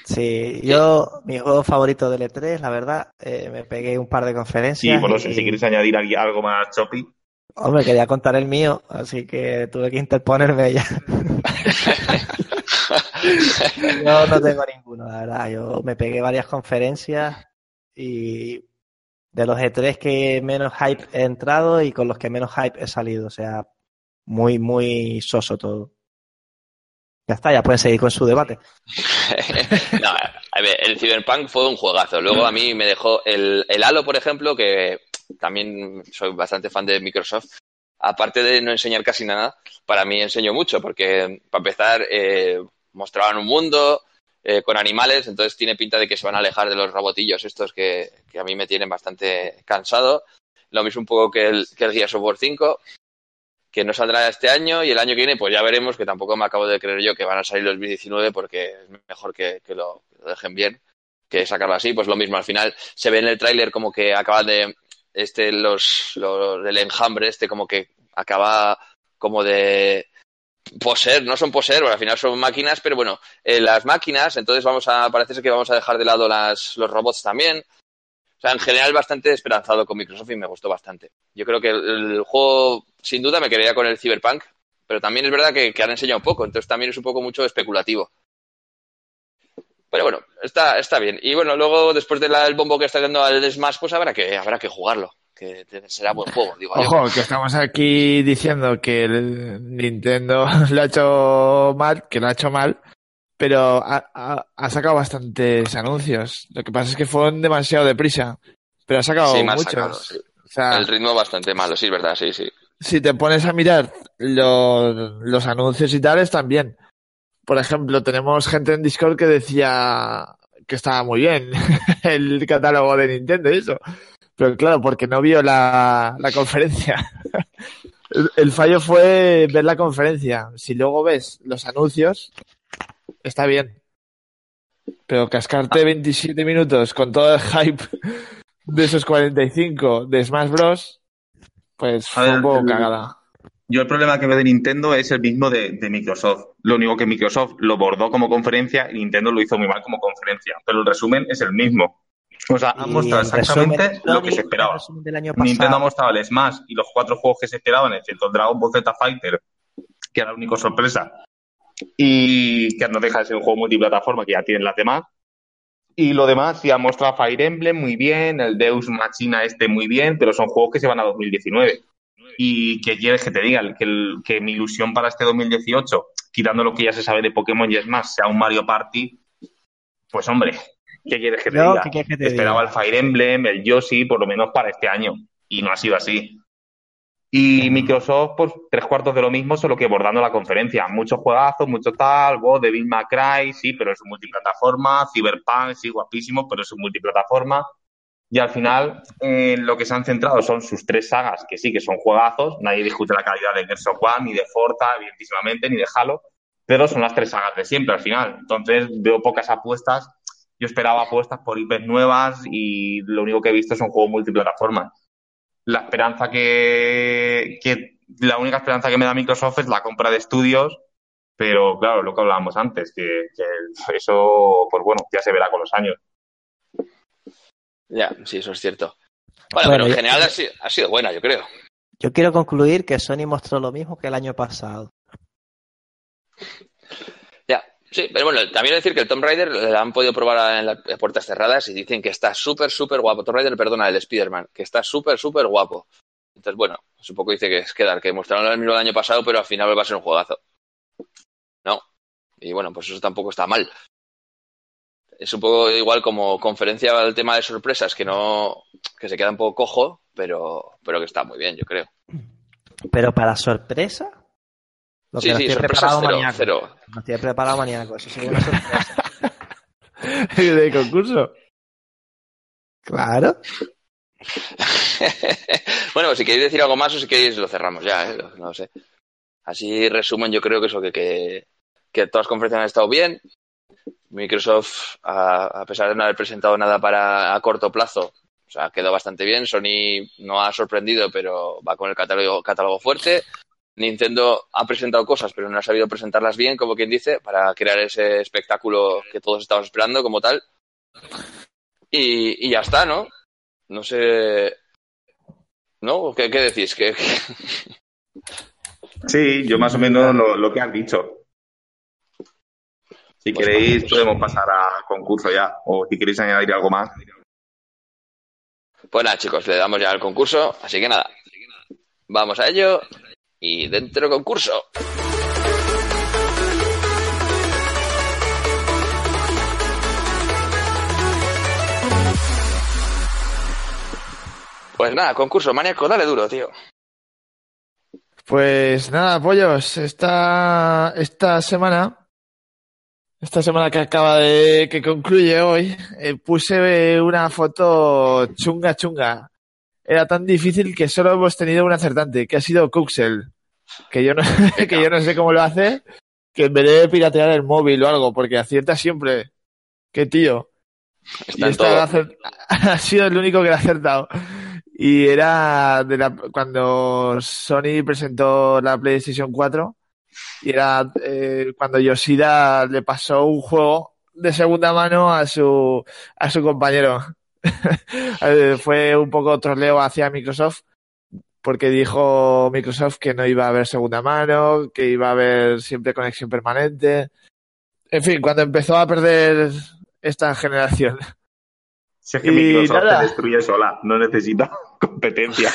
Sí, yo, mi juego favorito del E3, la verdad, eh, me pegué un par de Sí, conferencias. bueno, y- si, si quieres añadir aquí algo más choppy. Hombre, quería contar el mío, así que tuve que interponerme ya. Yo no tengo ninguno, la verdad. Yo me pegué varias conferencias y de los E3 que menos hype he entrado y con los que menos hype he salido. O sea, muy, muy soso todo. Ya está, ya pueden seguir con su debate. no, a ver, el Cyberpunk fue un juegazo. Luego a mí me dejó el, el Halo, por ejemplo, que también soy bastante fan de Microsoft. Aparte de no enseñar casi nada, para mí enseñó mucho, porque para empezar eh, mostraban un mundo eh, con animales, entonces tiene pinta de que se van a alejar de los robotillos estos que, que a mí me tienen bastante cansado. Lo mismo un poco que el, que el Gears of War 5, que no saldrá este año y el año que viene pues ya veremos, que tampoco me acabo de creer yo que van a salir los 2019 porque es mejor que, que lo, que lo dejen bien que sacarlo así. Pues lo mismo, al final se ve en el tráiler como que acaban de este los, los del enjambre este como que acaba como de poseer, no son poseer, al final son máquinas, pero bueno, eh, las máquinas, entonces vamos a, parece que vamos a dejar de lado las, los robots también. O sea, en general bastante esperanzado con Microsoft y me gustó bastante. Yo creo que el, juego, sin duda, me quedaría con el Cyberpunk, pero también es verdad que, que han enseñado poco, entonces también es un poco mucho especulativo. Pero bueno, está, está bien. Y bueno, luego después del bombo que está dando al Smash, pues habrá que, habrá que jugarlo. Que será buen juego, digo yo. Ojo, que estamos aquí diciendo que el Nintendo lo ha hecho mal, que lo ha hecho mal, pero ha, ha, ha sacado bastantes anuncios. Lo que pasa es que fueron demasiado deprisa, pero ha sacado Sí, muchos. sacado, sí. O sea, El ritmo bastante malo, sí, es verdad, sí, sí. si te pones a mirar los, los anuncios y tales, también. Por ejemplo, tenemos gente en Discord que decía que estaba muy bien el catálogo de Nintendo y eso. Pero claro, porque no vio la, la conferencia. el, el fallo fue ver la conferencia. Si luego ves los anuncios, está bien. Pero cascarte 27 minutos con todo el hype de esos 45 de Smash Bros. Pues fue ver, un poco cagada. Yo el problema que veo de Nintendo es el mismo de, de Microsoft. Lo único que Microsoft lo bordó como conferencia y Nintendo lo hizo muy mal como conferencia. Pero el resumen es el mismo. O sea, han mostrado el resumen, exactamente lo que se esperaba. el del año. Nintendo ha mostrado el Smash y los cuatro juegos que se esperaban, excepto Dragon Ball Z Fighter, que era la única sorpresa, y que no deja de ser un juego multiplataforma que ya tienen las demás. Y lo demás sí ha mostrado Fire Emblem muy bien, el Deus Machina este muy bien, pero son juegos que se van a 2019. Y que quieres que te diga, que, el- que mi ilusión para este 2018, quitando lo que ya se sabe de Pokémon y es más, sea un Mario Party, pues hombre, ¿qué quieres que te diga? ¿qué quieres que te Esperaba diga? el Fire Emblem, el Yoshi, por lo menos para este año. Y no ha sido así. Y Microsoft, pues tres cuartos de lo mismo, solo que bordando la conferencia. Muchos juegazos, mucho tal, God, Devil May Cry, sí, pero es un multiplataforma. Cyberpunk, sí, guapísimo, pero es un multiplataforma. Y al final, eh, lo que se han centrado son sus tres sagas, que sí que son juegazos. Nadie discute la calidad de Gears of War, ni de Forza, evidentísimamente, ni de Halo. Pero son las tres sagas de siempre al final. Entonces, veo pocas apuestas. Yo esperaba apuestas por IPs nuevas y lo único que he visto son juegos multiplataformas la esperanza que, que, la única esperanza que me da Microsoft es la compra de estudios, pero claro, lo que hablábamos antes, que, que eso, pues bueno, ya se verá con los años. Ya, sí, eso es cierto. Bueno, bueno pero en general ha sido, ha sido buena, yo creo. Yo quiero concluir que Sony mostró lo mismo que el año pasado. Sí, pero bueno, también decir que el Tomb Raider le han podido probar en las puertas cerradas y dicen que está súper, súper guapo. Tomb Raider, perdona, el Spider-Man, que está súper, súper guapo. Entonces, bueno, es un poco dice que es quedar, que mostraron el mismo el año pasado, pero al final va a ser un juegazo. ¿No? Y bueno, pues eso tampoco está mal. Es un poco igual como conferencia del tema de sorpresas, que no, que se queda un poco cojo, pero, pero que está muy bien, yo creo. Pero para sorpresa, lo que sí, sí, preparado cero, maníaco. Cero. Lo estoy preparado maníaco. Eso sería una sorpresa. ¿De concurso? Claro. bueno, pues si queréis decir algo más o si queréis lo cerramos ya, ¿eh? no sé. Así resumen, yo creo que eso, que, que, que todas las conferencias han estado bien. Microsoft, a, a, pesar de no haber presentado nada para a corto plazo, o sea, quedó bastante bien. Sony no ha sorprendido, pero va con el catálogo, catálogo fuerte. Nintendo ha presentado cosas, pero no ha sabido presentarlas bien, como quien dice, para crear ese espectáculo que todos estamos esperando como tal. Y, y ya está, ¿no? No sé. ¿No? ¿Qué, qué decís? ¿Qué... Sí, yo más o menos lo, lo que han dicho. Si pues queréis, podemos pasar al concurso ya. O si queréis añadir algo más. Pues nada, chicos, le damos ya al concurso. Así que nada, vamos a ello y dentro concurso. Pues nada, concurso, maníaco, dale duro, tío. Pues nada, pollos, esta, esta semana, esta semana que acaba de, que concluye hoy, eh, puse una foto chunga chunga era tan difícil que solo hemos tenido un acertante, que ha sido Cuxel. Que yo no, que yo no sé cómo lo hace, que en vez de piratear el móvil o algo, porque acierta siempre. Qué tío. Y ha sido el único que lo ha acertado. Y era de la, cuando Sony presentó la PlayStation 4 y era eh, cuando Yoshida le pasó un juego de segunda mano a su a su compañero fue un poco troleo hacia Microsoft porque dijo Microsoft que no iba a haber segunda mano, que iba a haber siempre conexión permanente. En fin, cuando empezó a perder esta generación. Si es que Microsoft se destruye sola, no necesita competencia.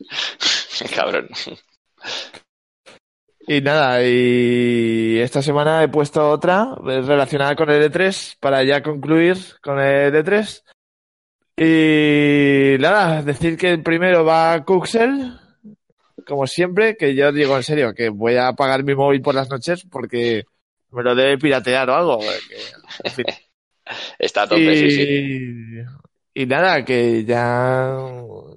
Cabrón. Y nada, y esta semana he puesto otra relacionada con el E3 para ya concluir con el E3. Y nada, decir que el primero va Cuxel, como siempre, que yo digo en serio que voy a apagar mi móvil por las noches porque me lo debe piratear o algo. en fin. Está a tope, y, sí, sí. Y nada, que ya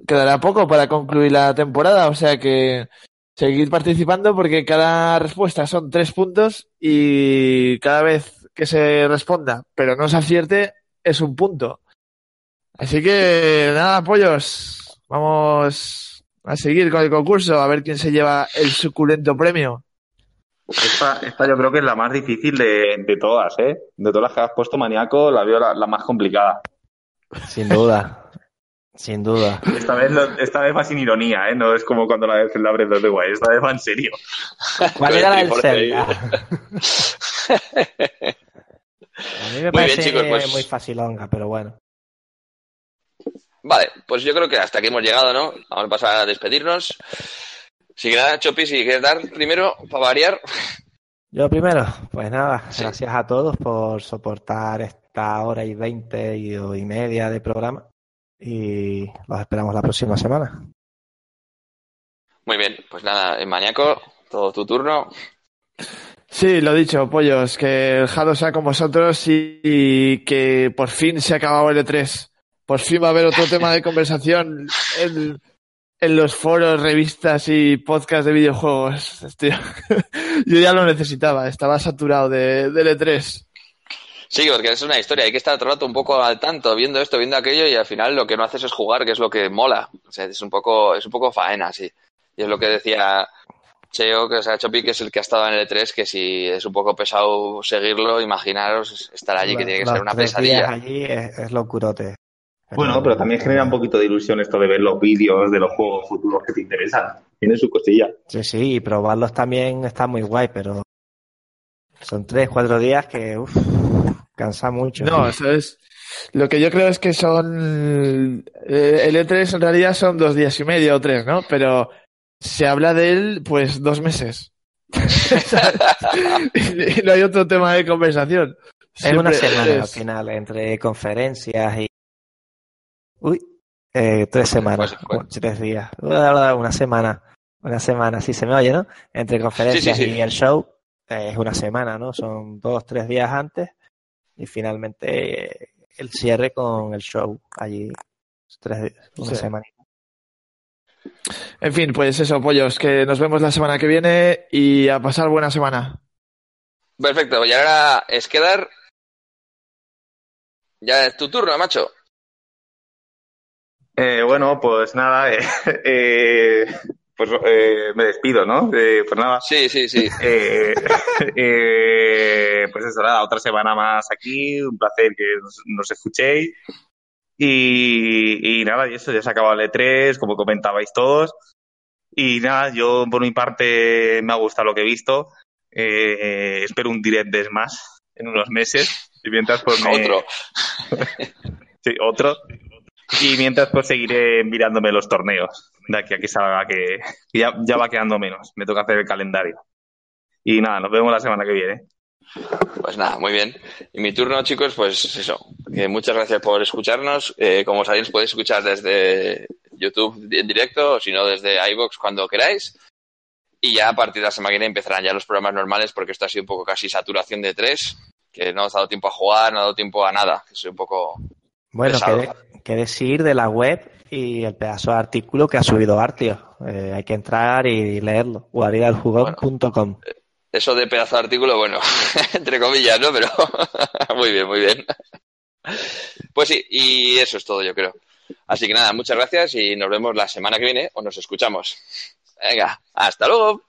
quedará poco para concluir la temporada, o sea que seguir participando porque cada respuesta son tres puntos y cada vez que se responda, pero no se acierte, es un punto. Así que nada, pollos, vamos a seguir con el concurso, a ver quién se lleva el suculento premio. Esta, esta yo creo que es la más difícil de, de todas, ¿eh? De todas las que has puesto, maníaco, la veo la, la más complicada. Sin duda. Sin duda. Esta vez, esta vez va sin ironía, ¿eh? No es como cuando la vez la Breath of the Wild. Esta vez va en serio. ¿Cuál era la del Zelda? A mí me Muy bien, parece chicos, pues- muy facilonga, pero bueno. Vale, pues yo creo que hasta aquí hemos llegado, ¿no? Vamos a pasar a despedirnos. Si nada, Chopi, si quieres dar primero, para variar. Yo primero, pues nada, Sí. gracias a todos por soportar esta hora y veinte y, y media de programa y los esperamos la próxima semana. Muy bien, pues nada, Maníaco, todo tu turno. Sí, lo dicho, pollos, que el Jado sea con vosotros y, y que por fin se ha acabado el E3. Por fin va a haber otro tema de conversación en, en los foros, revistas y podcasts de videojuegos. Estoy- yo ya lo necesitaba, estaba saturado de, del E3. Sí, porque es una historia, hay que estar todo el rato un poco al tanto, viendo esto, viendo aquello, y al final lo que no haces es jugar, que es lo que mola. O sea, es un poco, es un poco faena, sí. Y es lo que decía Cheo, que o sea, Chopi, que es el que ha estado en el E3, que si es un poco pesado seguirlo, imaginaros estar allí, que tiene que ser una pesadilla. allí es, es locurote. Bueno, pero también genera un poquito de ilusión esto de ver los vídeos de los juegos futuros que te interesan. Tiene su cosilla. Sí, sí, y probarlos también está muy guay, pero son tres, cuatro días que uf, cansa mucho. No, eso es. Lo que yo creo es que son. eh, El E3 en realidad son dos días y medio o tres, ¿no? Pero se habla de él, pues, dos meses. y no hay otro tema de conversación. es una semana al final, entre conferencias y... Uy, eh, tres semanas, tres días, una semana, una semana, sí se me oye, ¿no? Entre conferencias sí. y el show eh, es una semana, ¿no? Son dos, tres días antes y finalmente eh, el cierre con el show allí, tres, una Sí. semana. En fin, pues eso, pollos, que nos vemos la semana que viene y a pasar buena semana. Perfecto, y ahora es quedar. Ya es tu turno, macho. Eh, bueno, pues nada, eh, eh, pues eh, me despido, ¿no? Eh, pues nada, Sí, sí, sí. eh, eh, pues eso, nada, otra semana más aquí, un placer que nos, nos escuchéis. Y, y nada, y eso, ya se ha acabado el E3, como comentabais todos. Y nada, yo por mi parte me ha gustado lo que he visto. Eh, espero un direct de más en unos meses. Y mientras pues me- Otro. Sí, otro. Y mientras pues seguiré mirándome los torneos. De aquí a que salga que que ya, ya va quedando menos. Me toca hacer el calendario. Y nada, nos vemos la semana que viene. Pues nada, muy bien. Y mi turno, chicos, pues eso. Que muchas gracias por escucharnos. Eh, como sabéis, podéis escuchar desde YouTube en directo o si no desde iBox cuando queráis. Y ya a partir de la semana que viene empezarán ya los programas normales porque esto ha sido un poco casi saturación de tres. Que no os ha dado tiempo a jugar, no ha dado tiempo a nada. Que soy un poco. Bueno, Pesado. que, que decir de la web y el pedazo de artículo que ha subido Artio. Eh, hay que entrar y leerlo. guaridadeljugón.com. Eso de pedazo de artículo, bueno, entre comillas, ¿no? Pero muy bien, muy bien. Pues sí, y eso es todo, yo creo. Así que nada, muchas gracias y nos vemos la semana que viene o nos escuchamos. Venga, hasta luego.